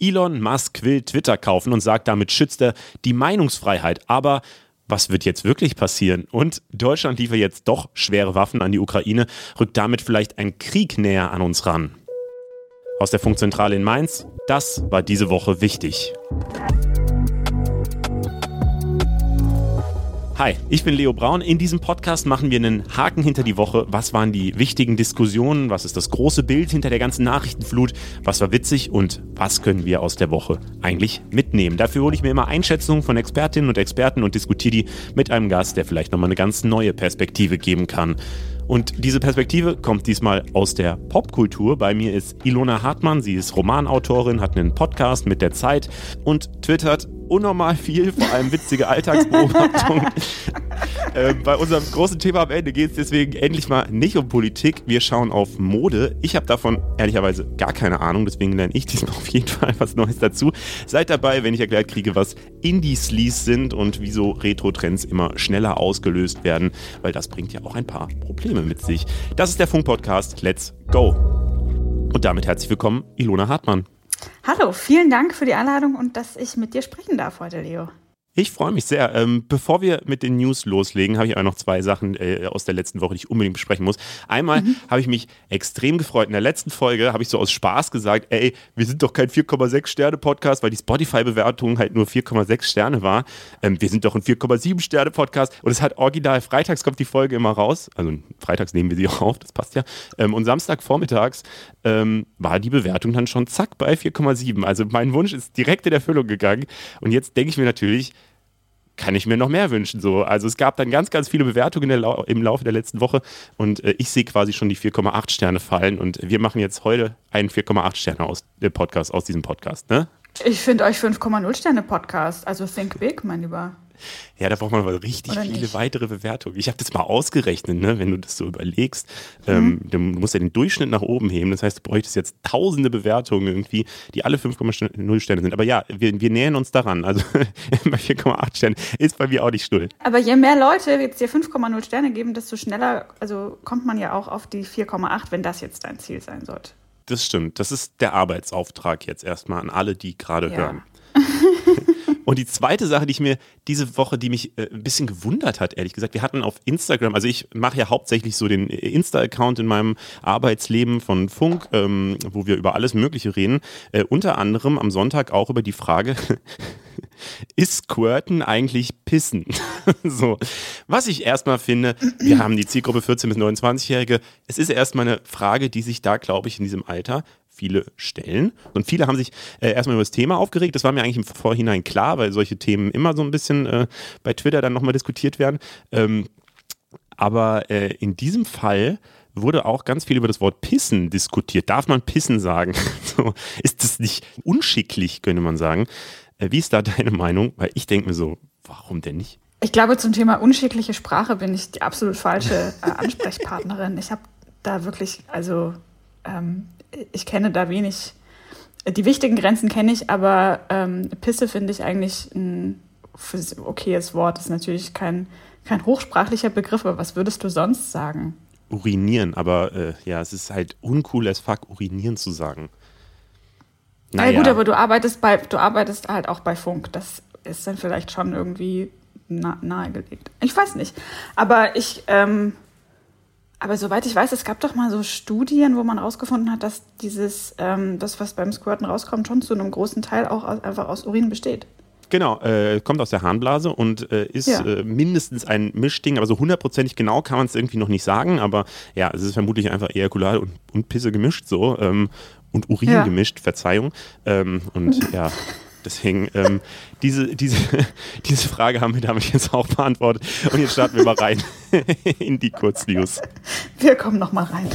Elon Musk will Twitter kaufen und sagt, damit schützt er die Meinungsfreiheit. Aber was wird jetzt wirklich passieren? Und Deutschland liefert jetzt doch schwere Waffen an die Ukraine, rückt damit vielleicht ein Krieg näher an uns ran. Aus der Funkzentrale in Mainz, das war diese Woche wichtig. Hi, ich bin Leo Braun. In diesem Podcast machen wir einen Haken hinter die Woche. Was waren die wichtigen Diskussionen? Was ist das große Bild hinter der ganzen Nachrichtenflut? Was war witzig und was können wir aus der Woche eigentlich mitnehmen? Dafür hole ich mir immer Einschätzungen von Expertinnen und Experten und diskutiere die mit einem Gast, der vielleicht nochmal eine ganz neue Perspektive geben kann. Und diese Perspektive kommt diesmal aus der Popkultur. Bei mir ist Ilona Hartmann. Sie ist Romanautorin, hat einen Podcast mit der Zeit und twittert unnormal viel, vor allem witzige Alltagsbeobachtungen. äh, bei unserem großen Thema am Ende geht es deswegen endlich mal nicht um Politik. Wir schauen auf Mode. Ich habe davon ehrlicherweise gar keine Ahnung, deswegen lerne ich diesmal auf jeden Fall was Neues dazu. Seid dabei, wenn ich erklärt kriege, was Indie-Sleeves sind und wieso Retro-Trends immer schneller ausgelöst werden, weil das bringt ja auch ein paar Probleme mit sich. Das ist der Funk-Podcast. Let's go! Und damit herzlich willkommen, Ilona Hartmann. Hallo, vielen Dank für die Einladung und dass ich mit dir sprechen darf heute, Leo. Ich freue mich sehr. Ähm, bevor wir mit den News loslegen, habe ich auch noch zwei Sachen äh, aus der letzten Woche, die ich unbedingt besprechen muss. Einmal mhm. habe ich mich extrem gefreut. In der letzten Folge habe ich so aus Spaß gesagt, ey, wir sind doch kein 4,6 Sterne Podcast, weil die Spotify-Bewertung halt nur 4,6 Sterne war. Ähm, wir sind doch ein 4,7 Sterne Podcast und es hat original, freitags kommt die Folge immer raus. Also freitags nehmen wir sie auch auf, das passt ja. Ähm, und Samstagvormittags ähm, war die Bewertung dann schon zack bei 4,7. Also mein Wunsch ist direkt in Erfüllung gegangen. Und jetzt denke ich mir natürlich, kann ich mir noch mehr wünschen. So. Also es gab dann ganz, ganz viele Bewertungen Lau im Laufe der letzten Woche und äh, ich sehe quasi schon die 4,8 Sterne fallen und wir machen jetzt heute einen 4,8 Sterne aus dem Podcast, aus diesem Podcast. Ne? Ich finde euch 5,0 Sterne Podcast, also think big, mein Lieber. Ja, da braucht man aber richtig Oder viele nicht? weitere Bewertungen. Ich habe das mal ausgerechnet, ne? wenn du das so überlegst. Ähm, mhm. Ähm, du musst ja den Durchschnitt nach oben heben. Das heißt, du bräuchtest jetzt tausende Bewertungen irgendwie, die alle 5,0 Sterne sind. Aber ja, wir, wir nähern uns daran. Also bei 4,8 Sternen ist bei mir auch nicht stuhl. Aber je mehr Leute jetzt dir 5,0 Sterne geben, desto schneller also kommt man ja auch auf die 4,8, wenn das jetzt dein Ziel sein sollte. Das stimmt. Das ist der Arbeitsauftrag jetzt erstmal an alle, die gerade ja. hören. Und die zweite Sache, die ich mir diese Woche, die mich äh, ein bisschen gewundert hat, ehrlich gesagt, wir hatten auf Instagram, also ich mache ja hauptsächlich so den Insta-Account in meinem Arbeitsleben von Funk, ähm, wo wir über alles Mögliche reden. Äh, unter anderem am Sonntag auch über die Frage, ist Squirten eigentlich Pissen? so, was ich erstmal finde, wir haben die Zielgruppe 14- bis 29-Jährige. Es ist erstmal eine Frage, die sich da, glaube ich, in diesem Alter viele stellen. Und viele haben sich äh, erstmal über das Thema aufgeregt. Das war mir eigentlich im Vorhinein klar, weil solche Themen immer so ein bisschen äh, bei Twitter dann nochmal diskutiert werden. Ähm, aber äh, in diesem Fall wurde auch ganz viel über das Wort Pissen diskutiert. Darf man Pissen sagen? so, ist das nicht unschicklich, könnte man sagen. Äh, wie ist da deine Meinung? Weil ich denke mir so, warum denn nicht? Ich glaube, zum Thema unschickliche Sprache bin ich die absolut falsche äh, Ansprechpartnerin. Ich habe da wirklich, also ähm, ich kenne da wenig. Die wichtigen Grenzen kenne ich, aber ähm, Pisse finde ich eigentlich ein okayes Wort. Das ist natürlich kein, kein hochsprachlicher Begriff, aber was würdest du sonst sagen? Urinieren, aber äh, ja, es ist halt uncool as fuck, urinieren zu sagen. Naja. Ja gut, aber du arbeitest bei, du arbeitest halt auch bei Funk. Das ist dann vielleicht schon irgendwie nahegelegt. Ich weiß nicht. Aber ich, ähm, aber soweit ich weiß, es gab doch mal so Studien, wo man herausgefunden hat, dass dieses, ähm, das, was beim Squirten rauskommt, schon zu einem großen Teil auch aus, einfach aus Urin besteht. Genau, äh, kommt aus der Harnblase und äh, ist ja. äh, mindestens ein Mischding, aber so hundertprozentig genau kann man es irgendwie noch nicht sagen, aber ja, es ist vermutlich einfach Ejakulat und, und Pisse gemischt so ähm, und Urin ja. gemischt, Verzeihung. Ähm, und ja, Deswegen, ähm, diese, diese, diese Frage haben wir damit jetzt auch beantwortet. Und jetzt starten wir mal rein in die Kurznews. Wir kommen noch mal rein.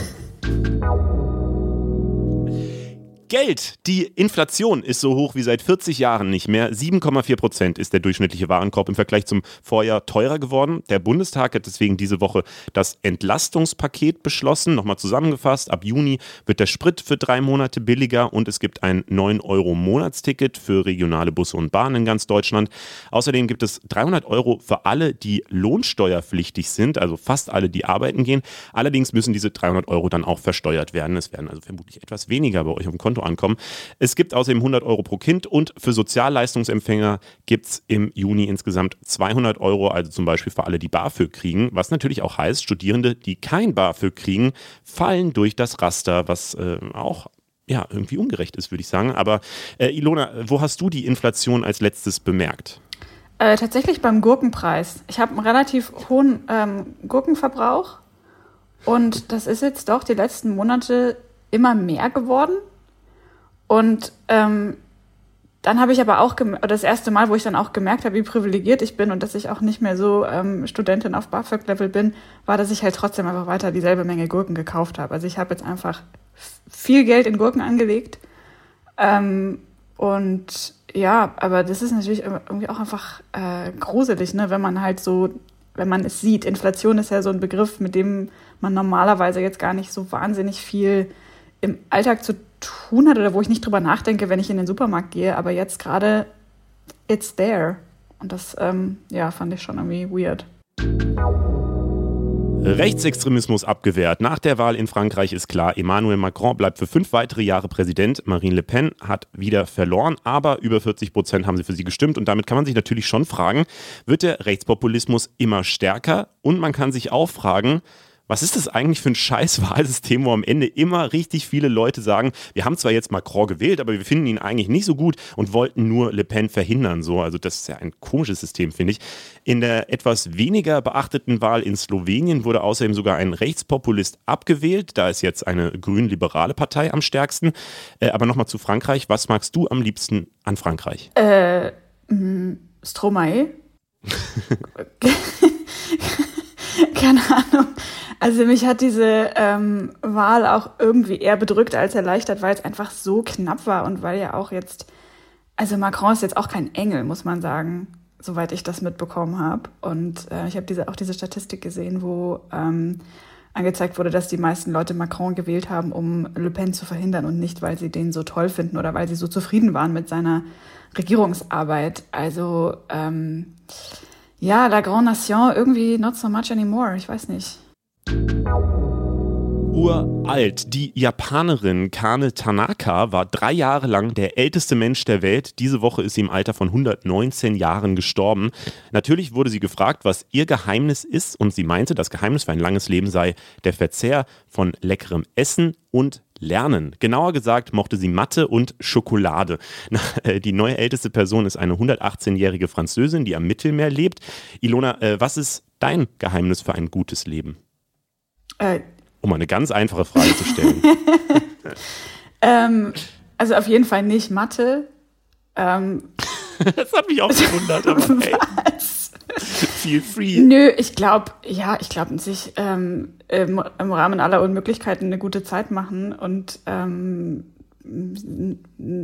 Geld. Die Inflation ist so hoch wie seit 40 Jahren nicht mehr. 7,4 Prozent ist der durchschnittliche Warenkorb im Vergleich zum Vorjahr teurer geworden. Der Bundestag hat deswegen diese Woche das Entlastungspaket beschlossen. Nochmal zusammengefasst, ab Juni wird der Sprit für drei Monate billiger und es gibt ein 9-Euro-Monatsticket für regionale Busse und Bahnen in ganz Deutschland. Außerdem gibt es 300 Euro für alle, die lohnsteuerpflichtig sind, also fast alle, die arbeiten gehen. Allerdings müssen diese 300 Euro dann auch versteuert werden. Es werden also vermutlich etwas weniger bei euch auf dem Konto ankommen. Es gibt außerdem 100 Euro pro Kind und für Sozialleistungsempfänger gibt es im Juni insgesamt 200 Euro, also zum Beispiel für alle, die BAföG kriegen, was natürlich auch heißt, Studierende, die kein BAföG kriegen, fallen durch das Raster, was äh, auch ja, irgendwie ungerecht ist, würde ich sagen. Aber äh, Ilona, wo hast du die Inflation als letztes bemerkt? Äh, tatsächlich beim Gurkenpreis. Ich habe einen relativ hohen ähm, Gurkenverbrauch und das ist jetzt doch die letzten Monate immer mehr geworden. Und ähm, dann habe ich aber auch das erste Mal, wo ich dann auch gemerkt habe, wie privilegiert ich bin und dass ich auch nicht mehr so ähm, Studentin auf BAföG-Level bin, war, dass ich halt trotzdem einfach weiter dieselbe Menge Gurken gekauft habe. Also ich habe jetzt einfach viel Geld in Gurken angelegt. Ähm, und ja, aber das ist natürlich irgendwie auch einfach äh, gruselig, ne? wenn man halt so, wenn man es sieht. Inflation ist ja so ein Begriff, mit dem man normalerweise jetzt gar nicht so wahnsinnig viel im Alltag zu tun hat oder wo ich nicht drüber nachdenke, wenn ich in den Supermarkt gehe. Aber jetzt gerade, it's there. Und das, ähm, ja, fand ich schon irgendwie weird. Rechtsextremismus abgewehrt. Nach der Wahl in Frankreich ist klar, Emmanuel Macron bleibt für fünf weitere Jahre Präsident. Marine Le Pen hat wieder verloren, aber über 40 Prozent haben sie für sie gestimmt. Und damit kann man sich natürlich schon fragen, wird der Rechtspopulismus immer stärker? Und man kann sich auch fragen, was ist das eigentlich für ein scheiß Wahlsystem, wo am Ende immer richtig viele Leute sagen, wir haben zwar jetzt Macron gewählt, aber wir finden ihn eigentlich nicht so gut und wollten nur Le Pen verhindern. So, also das ist ja ein komisches System, finde ich. In der etwas weniger beachteten Wahl in Slowenien wurde außerdem sogar ein Rechtspopulist abgewählt. Da ist jetzt eine grün-liberale Partei am stärksten. Äh, aber nochmal zu Frankreich. Was magst du am liebsten an Frankreich? Äh, mm, Stromae. Keine Ahnung. Also mich hat diese ähm, Wahl auch irgendwie eher bedrückt als erleichtert, weil es einfach so knapp war und weil ja auch jetzt, also Macron ist jetzt auch kein Engel, muss man sagen, soweit ich das mitbekommen habe. Und äh, ich habe diese, auch diese Statistik gesehen, wo ähm, angezeigt wurde, dass die meisten Leute Macron gewählt haben, um Le Pen zu verhindern und nicht, weil sie den so toll finden oder weil sie so zufrieden waren mit seiner Regierungsarbeit. Also ähm, ja, La Grande Nation irgendwie not so much anymore. Ich weiß nicht. Uralt. Die Japanerin Kane Tanaka war drei Jahre lang der älteste Mensch der Welt. Diese Woche ist sie im Alter von 119 Jahren gestorben. Natürlich wurde sie gefragt, was ihr Geheimnis ist und sie meinte, das Geheimnis für ein langes Leben sei der Verzehr von leckerem Essen und Lernen. Genauer gesagt mochte sie Mathe und Schokolade. Äh, die neue älteste Person ist eine 118-jährige Französin, die am Mittelmeer lebt. Ilona, äh, was ist dein Geheimnis für ein gutes Leben? Äh, um eine ganz einfache Frage zu stellen. ähm, also auf jeden Fall nicht Mathe. Ähm, das hat mich auch gewundert, aber hey. Was? Feel free. Nö, ich glaube, ja, ich glaube, sich ähm, im, im, Rahmen aller Unmöglichkeiten eine gute Zeit machen und ähm,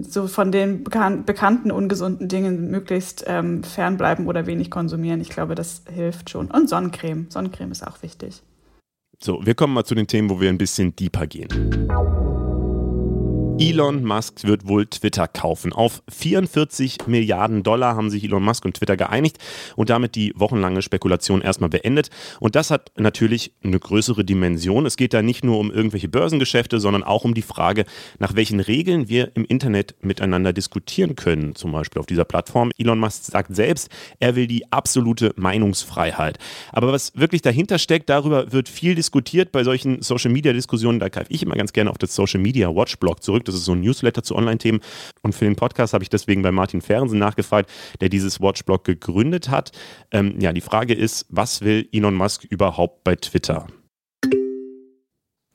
so von den bekan bekannten ungesunden Dingen möglichst ähm, fernbleiben oder wenig konsumieren. Ich glaube, das hilft schon. Und Sonnencreme. Sonnencreme ist auch wichtig. So, wir kommen mal zu den Themen, wo wir ein bisschen deeper gehen. Elon Musk wird wohl Twitter kaufen. Auf 44 Milliarden Dollar haben sich Elon Musk und Twitter geeinigt und damit die wochenlange Spekulation erstmal beendet. Und das hat natürlich eine größere Dimension. Es geht da nicht nur um irgendwelche Börsengeschäfte, sondern auch um die Frage, nach welchen Regeln wir im Internet miteinander diskutieren können, zum Beispiel auf dieser Plattform. Elon Musk sagt selbst, er will die absolute Meinungsfreiheit. Aber was wirklich dahinter steckt, darüber wird viel diskutiert bei solchen Social-Media-Diskussionen. Da greife ich immer ganz gerne auf das Social-Media Watch-Blog zurück. Das ist so ein Newsletter zu Online-Themen. Und für den Podcast habe ich deswegen bei Martin Fernsen nachgefragt, der dieses Watchblog gegründet hat. Ähm, ja, die Frage ist, was will Elon Musk überhaupt bei Twitter?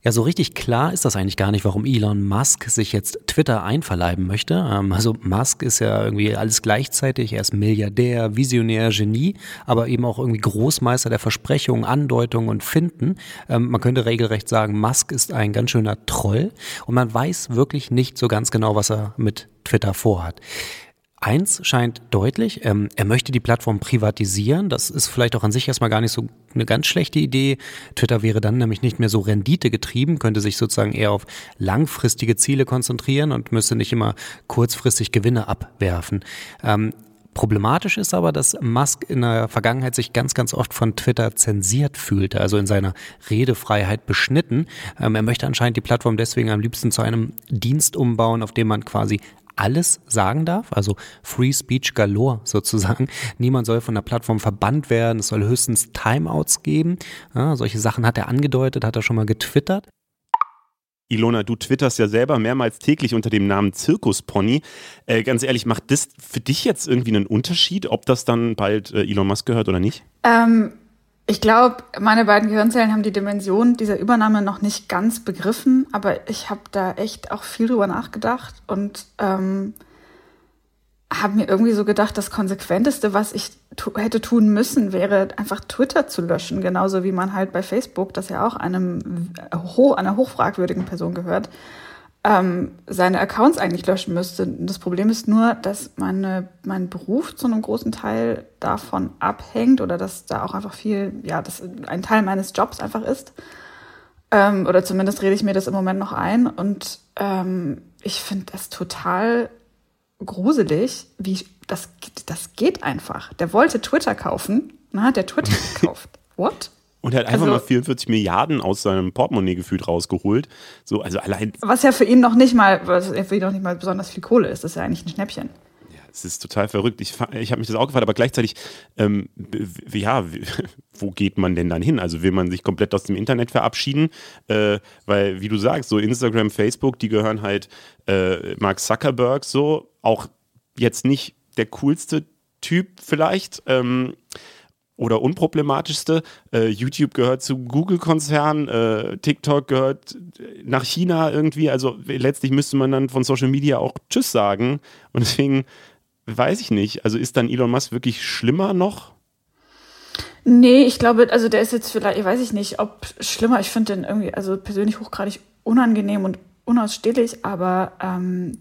Ja, so richtig klar ist das eigentlich gar nicht, warum Elon Musk sich jetzt Twitter einverleiben möchte. Ähm, also Musk ist ja irgendwie alles gleichzeitig. Er ist Milliardär, Visionär, Genie, aber eben auch irgendwie Großmeister der Versprechungen, Andeutungen und Finden. Ähm, man könnte regelrecht sagen, Musk ist ein ganz schöner Troll und man weiß wirklich nicht so ganz genau, was er mit Twitter vorhat. Eins scheint deutlich, ähm, er möchte die Plattform privatisieren. Das ist vielleicht auch an sich erstmal gar nicht so eine ganz schlechte Idee. Twitter wäre dann nämlich nicht mehr so renditegetrieben, könnte sich sozusagen eher auf langfristige Ziele konzentrieren und müsste nicht immer kurzfristig Gewinne abwerfen. Ähm, Problematisch ist aber, dass Musk in der Vergangenheit sich ganz, ganz oft von Twitter zensiert fühlte, also in seiner Redefreiheit beschnitten. Ähm, er möchte anscheinend die Plattform deswegen am liebsten zu einem Dienst umbauen, auf dem man quasi alles sagen darf, also Free Speech Galore sozusagen. Niemand soll von der Plattform verbannt werden, es soll höchstens Timeouts geben. Ja, solche Sachen hat er angedeutet, hat er schon mal getwittert. Ilona, du twitterst ja selber mehrmals täglich unter dem Namen Zirkuspony. Äh, ganz ehrlich, macht das für dich jetzt irgendwie einen Unterschied, ob das dann bald äh, Elon Musk gehört oder nicht? Ähm, ich glaube, meine beiden Gehirnzellen haben die Dimension dieser Übernahme noch nicht ganz begriffen, aber ich habe da echt auch viel drüber nachgedacht und ähm, habe mir irgendwie so gedacht, das Konsequenteste, was ich tu hätte tun müssen, wäre einfach Twitter zu löschen, genauso wie man halt bei Facebook, das ja auch einem ho einer hochfragwürdigen Person gehört, ähm, seine Accounts eigentlich löschen müsste. Das Problem ist nur, dass meine, mein Beruf zu einem großen Teil davon abhängt oder dass da auch einfach viel, ja, das ein Teil meines Jobs einfach ist. Ähm, oder zumindest rede ich mir das im Moment noch ein und ähm, ich finde das total gruselig, wie das, das geht einfach. Der wollte Twitter kaufen, na, hat der Twitter gekauft. What? Und er hat einfach also, mal 44 Milliarden aus seinem Portemonnaie gefühlt rausgeholt. So, also allein. Was ja für ihn noch nicht mal, was für ihn noch nicht mal besonders viel Kohle ist, das ist ja eigentlich ein Schnäppchen. Ja, es ist total verrückt. Ich, ich habe mich das auch gefragt, aber gleichzeitig, ähm, ja, wo geht man denn dann hin? Also will man sich komplett aus dem Internet verabschieden? Äh, weil, wie du sagst, so Instagram, Facebook, die gehören halt äh, Mark Zuckerberg so, auch jetzt nicht der coolste Typ vielleicht. Ähm, oder unproblematischste. Äh, YouTube gehört zu Google-Konzern, äh, TikTok gehört nach China irgendwie. Also letztlich müsste man dann von Social Media auch Tschüss sagen. Und deswegen weiß ich nicht. Also ist dann Elon Musk wirklich schlimmer noch? Nee, ich glaube, also der ist jetzt vielleicht, ich weiß ich nicht, ob schlimmer. Ich finde den irgendwie, also persönlich hochgradig unangenehm und unausstehlich, aber ähm,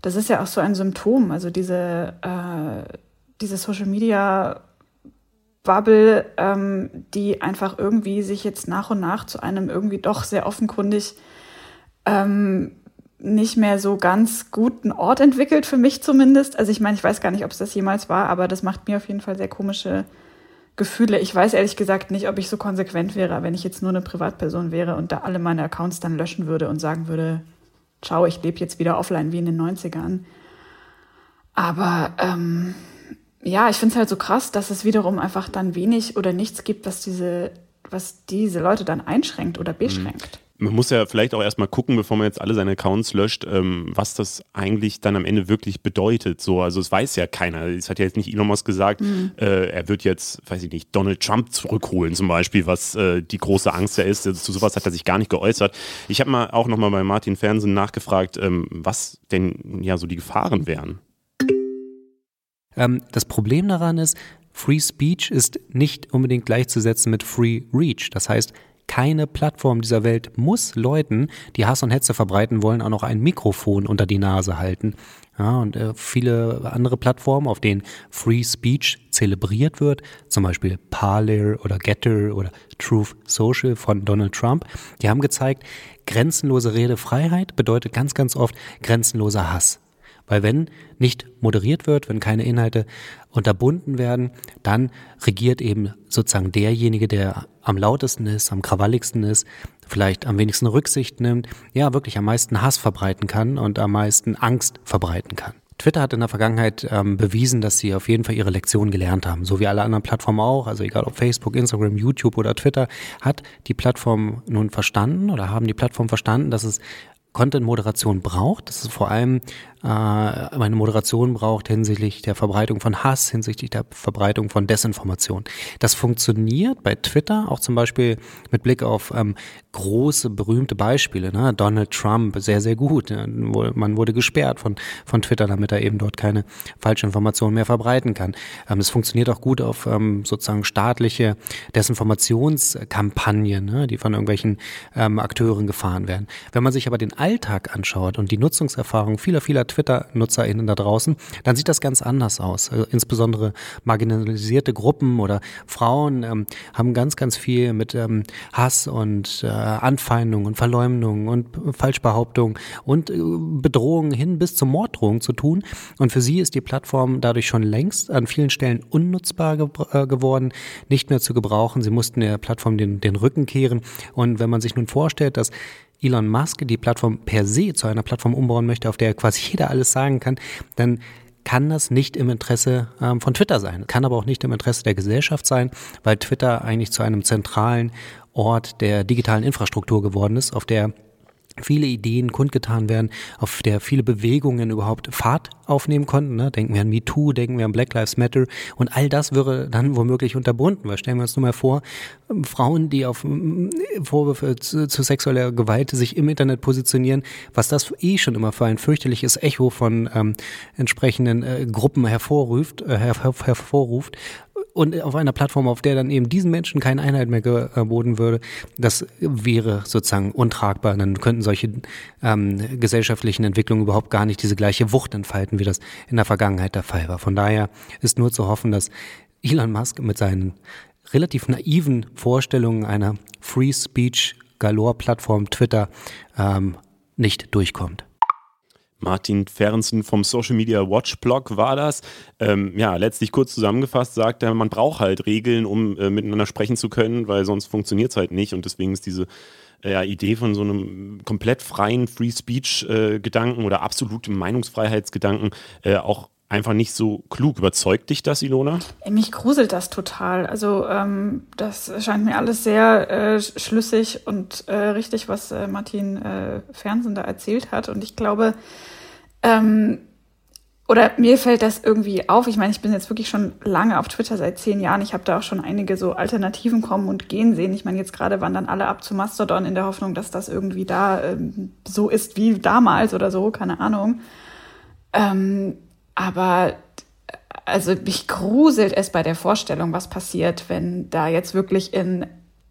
das ist ja auch so ein Symptom. Also diese, äh, diese Social Media Bubble, ähm, die einfach irgendwie sich jetzt nach und nach zu einem irgendwie doch sehr offenkundig ähm, nicht mehr so ganz guten Ort entwickelt, für mich zumindest. Also ich meine, ich weiß gar nicht, ob es das jemals war, aber das macht mir auf jeden Fall sehr komische Gefühle. Ich weiß ehrlich gesagt nicht, ob ich so konsequent wäre, wenn ich jetzt nur eine Privatperson wäre und da alle meine Accounts dann löschen würde und sagen würde, ciao, ich lebe jetzt wieder offline wie in den 90ern. Aber ähm, ja, ich finde es halt so krass, dass es wiederum einfach dann wenig oder nichts gibt, was diese, was diese Leute dann einschränkt oder beschränkt. Man muss ja vielleicht auch erstmal gucken, bevor man jetzt alle seine Accounts löscht, ähm, was das eigentlich dann am Ende wirklich bedeutet. So, also es weiß ja keiner. Es hat ja jetzt nicht Elon Musk gesagt, mhm. äh, er wird jetzt, weiß ich nicht, Donald Trump zurückholen zum Beispiel, was äh, die große Angst ja ist. Also, zu sowas hat er sich gar nicht geäußert. Ich habe mal auch nochmal bei Martin Fernsehen nachgefragt, ähm, was denn ja so die Gefahren wären. Ähm, das Problem daran ist, Free Speech ist nicht unbedingt gleichzusetzen mit Free Reach. Das heißt, keine Plattform dieser Welt muss Leuten, die Hass und Hetze verbreiten wollen, auch noch ein Mikrofon unter die Nase halten. Ja, und äh, viele andere Plattformen, auf denen Free Speech zelebriert wird, zum Beispiel Parler oder Getter oder Truth Social von Donald Trump, die haben gezeigt, grenzenlose Redefreiheit bedeutet ganz, ganz oft grenzenloser Hass. Weil wenn nicht moderiert wird, wenn keine Inhalte unterbunden werden, dann regiert eben sozusagen derjenige, der am lautesten ist, am krawalligsten ist, vielleicht am wenigsten Rücksicht nimmt, ja wirklich am meisten Hass verbreiten kann und am meisten Angst verbreiten kann. Twitter hat in der Vergangenheit ähm, bewiesen, dass sie auf jeden Fall ihre Lektion gelernt haben, so wie alle anderen Plattformen auch. Also egal ob Facebook, Instagram, YouTube oder Twitter, hat die Plattform nun verstanden oder haben die Plattform verstanden, dass es Content-Moderation braucht, dass es vor allem äh, eine Moderation braucht hinsichtlich der Verbreitung von Hass, hinsichtlich der Verbreitung von Desinformation. Das funktioniert bei Twitter auch zum Beispiel mit Blick auf ähm, große, berühmte Beispiele. Ne? Donald Trump, sehr, sehr gut. Man wurde gesperrt von, von Twitter, damit er eben dort keine falsche Information mehr verbreiten kann. Ähm, es funktioniert auch gut auf ähm, sozusagen staatliche Desinformationskampagnen, ne? die von irgendwelchen ähm, Akteuren gefahren werden. Wenn man sich aber den Alltag anschaut und die Nutzungserfahrung vieler, vieler Twitter-NutzerInnen da draußen, dann sieht das ganz anders aus. Also insbesondere marginalisierte Gruppen oder Frauen ähm, haben ganz, ganz viel mit ähm, Hass und äh, Anfeindung und Verleumdung und Falschbehauptung und äh, Bedrohungen hin bis zur Morddrohung zu tun. Und für sie ist die Plattform dadurch schon längst an vielen Stellen unnutzbar ge äh, geworden, nicht mehr zu gebrauchen. Sie mussten der Plattform den, den Rücken kehren. Und wenn man sich nun vorstellt, dass Elon Musk die Plattform per se zu einer Plattform umbauen möchte, auf der quasi jeder alles sagen kann, dann kann das nicht im Interesse ähm, von Twitter sein, kann aber auch nicht im Interesse der Gesellschaft sein, weil Twitter eigentlich zu einem zentralen Ort der digitalen Infrastruktur geworden ist, auf der viele Ideen kundgetan werden, auf der viele Bewegungen überhaupt Fahrt aufnehmen konnten. Ne? Denken wir an MeToo, denken wir an Black Lives Matter und all das wäre dann womöglich unterbunden. Weil stellen wir uns nur mal vor, Frauen, die auf Vorwürfe zu, zu, sexueller Gewalt sich im Internet positionieren, was das eh schon immer für ein fürchterliches Echo von ähm, entsprechenden äh, Gruppen hervorruft, äh, hervorruft und auf einer Plattform, auf der dann eben diesen Menschen keine Einheit mehr geboten würde, das wäre sozusagen untragbar. Dann könnten solche ähm, gesellschaftlichen Entwicklungen überhaupt gar nicht diese gleiche Wucht entfalten, wie das in der Vergangenheit der Fall war. Von daher ist nur zu hoffen, dass Elon Musk mit seinen relativ naiven Vorstellungen einer Free Speech Galore Plattform Twitter ähm, nicht durchkommt. Martin Fernsen vom Social Media Watch Blog war das. Ähm, ja, letztlich kurz zusammengefasst sagt er, man braucht halt Regeln, um äh, miteinander sprechen zu können, weil sonst funktioniert es halt nicht. Und deswegen ist diese äh, ja, Idee von so einem komplett freien Free Speech-Gedanken äh, oder absoluten Meinungsfreiheitsgedanken äh, auch einfach nicht so klug. Überzeugt dich das, Ilona? Mich gruselt das total. Also ähm, das scheint mir alles sehr äh, schlüssig und äh, richtig, was äh, Martin äh, Fernsehen da erzählt hat. Und ich glaube, ähm, oder mir fällt das irgendwie auf. Ich meine, ich bin jetzt wirklich schon lange auf Twitter, seit zehn Jahren. Ich habe da auch schon einige so Alternativen kommen und gehen sehen. Ich meine, jetzt gerade wandern alle ab zu Mastodon in der Hoffnung, dass das irgendwie da ähm, so ist wie damals oder so, keine Ahnung. Ähm, aber also mich gruselt es bei der Vorstellung, was passiert, wenn da jetzt wirklich in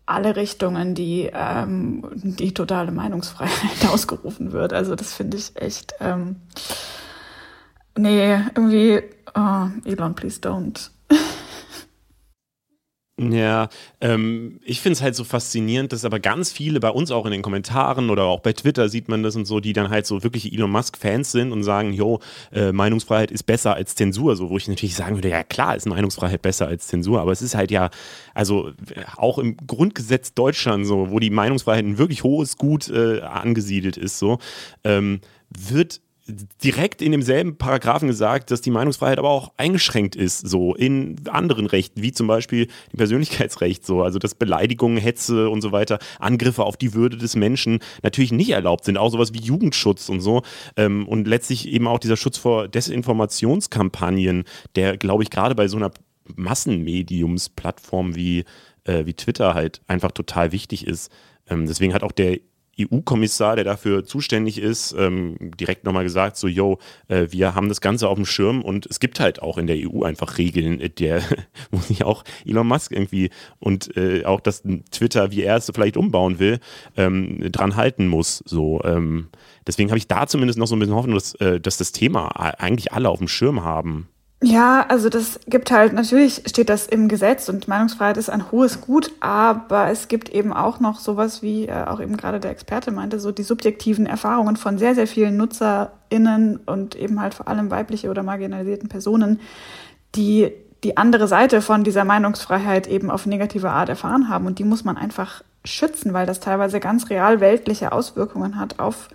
alle Richtungen die, ähm, die totale Meinungsfreiheit ausgerufen wird. Also das finde ich echt, ähm, nee, irgendwie, oh, Elon, please don't. Ja, ähm, ich finde es halt so faszinierend, dass aber ganz viele bei uns auch in den Kommentaren oder auch bei Twitter sieht man das und so, die dann halt so wirklich Elon Musk-Fans sind und sagen, jo, äh, Meinungsfreiheit ist besser als Zensur, so wo ich natürlich sagen würde, ja klar ist Meinungsfreiheit besser als Zensur, aber es ist halt ja, also auch im Grundgesetz Deutschland so, wo die Meinungsfreiheit ein wirklich hohes Gut äh, angesiedelt ist, so, ähm, wird direkt in demselben Paragraphen gesagt, dass die Meinungsfreiheit aber auch eingeschränkt ist, so in anderen Rechten, wie zum Beispiel dem Persönlichkeitsrecht, so, also dass Beleidigungen, Hetze und so weiter, Angriffe auf die Würde des Menschen natürlich nicht erlaubt sind, auch sowas wie Jugendschutz und so. Ähm, und letztlich eben auch dieser Schutz vor Desinformationskampagnen, der, glaube ich, gerade bei so einer Massenmediumsplattform wie, äh, wie Twitter halt einfach total wichtig ist. Ähm, deswegen hat auch der EU-Kommissar, der dafür zuständig ist, ähm, direkt nochmal gesagt, so, yo, äh, wir haben das Ganze auf dem Schirm und es gibt halt auch in der EU einfach Regeln, äh, der, wo sich auch Elon Musk irgendwie und äh, auch das Twitter, wie er es vielleicht umbauen will, ähm, dran halten muss. So, ähm, deswegen habe ich da zumindest noch so ein bisschen Hoffnung, dass, äh, dass das Thema eigentlich alle auf dem Schirm haben. Ja, also das gibt halt, natürlich steht das im Gesetz und Meinungsfreiheit ist ein hohes Gut, aber es gibt eben auch noch sowas, wie äh, auch eben gerade der Experte meinte, so die subjektiven Erfahrungen von sehr, sehr vielen NutzerInnen und eben halt vor allem weibliche oder marginalisierten Personen, die die andere Seite von dieser Meinungsfreiheit eben auf negative Art erfahren haben und die muss man einfach schützen, weil das teilweise ganz real weltliche Auswirkungen hat auf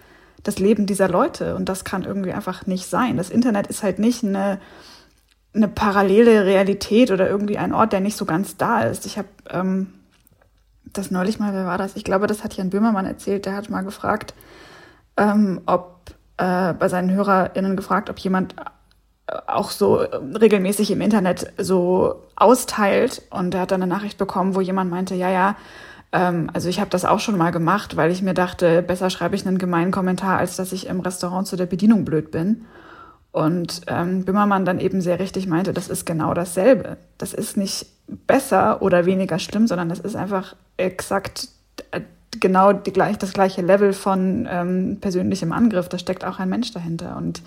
das Leben dieser Leute und das kann irgendwie einfach nicht sein. Das Internet ist halt nicht eine eine parallele Realität oder irgendwie ein Ort, der nicht so ganz da ist. Ich habe ähm, das neulich mal, wer war das? Ich glaube, das hat Jan Böhmermann erzählt. Der hat mal gefragt, ähm, ob äh, bei seinen HörerInnen gefragt, ob jemand äh, auch so regelmäßig im Internet so austeilt. Und er hat dann eine Nachricht bekommen, wo jemand meinte, ja, ja, ähm, also ich habe das auch schon mal gemacht, weil ich mir dachte, besser schreibe ich einen gemeinen Kommentar, als dass ich im Restaurant zu der Bedienung blöd bin. Und ähm, Bimmermann dann eben sehr richtig meinte, das ist genau dasselbe. Das ist nicht besser oder weniger schlimm, sondern das ist einfach exakt genau die, gleich, das gleiche Level von ähm, persönlichem Angriff. Da steckt auch ein Mensch dahinter. Und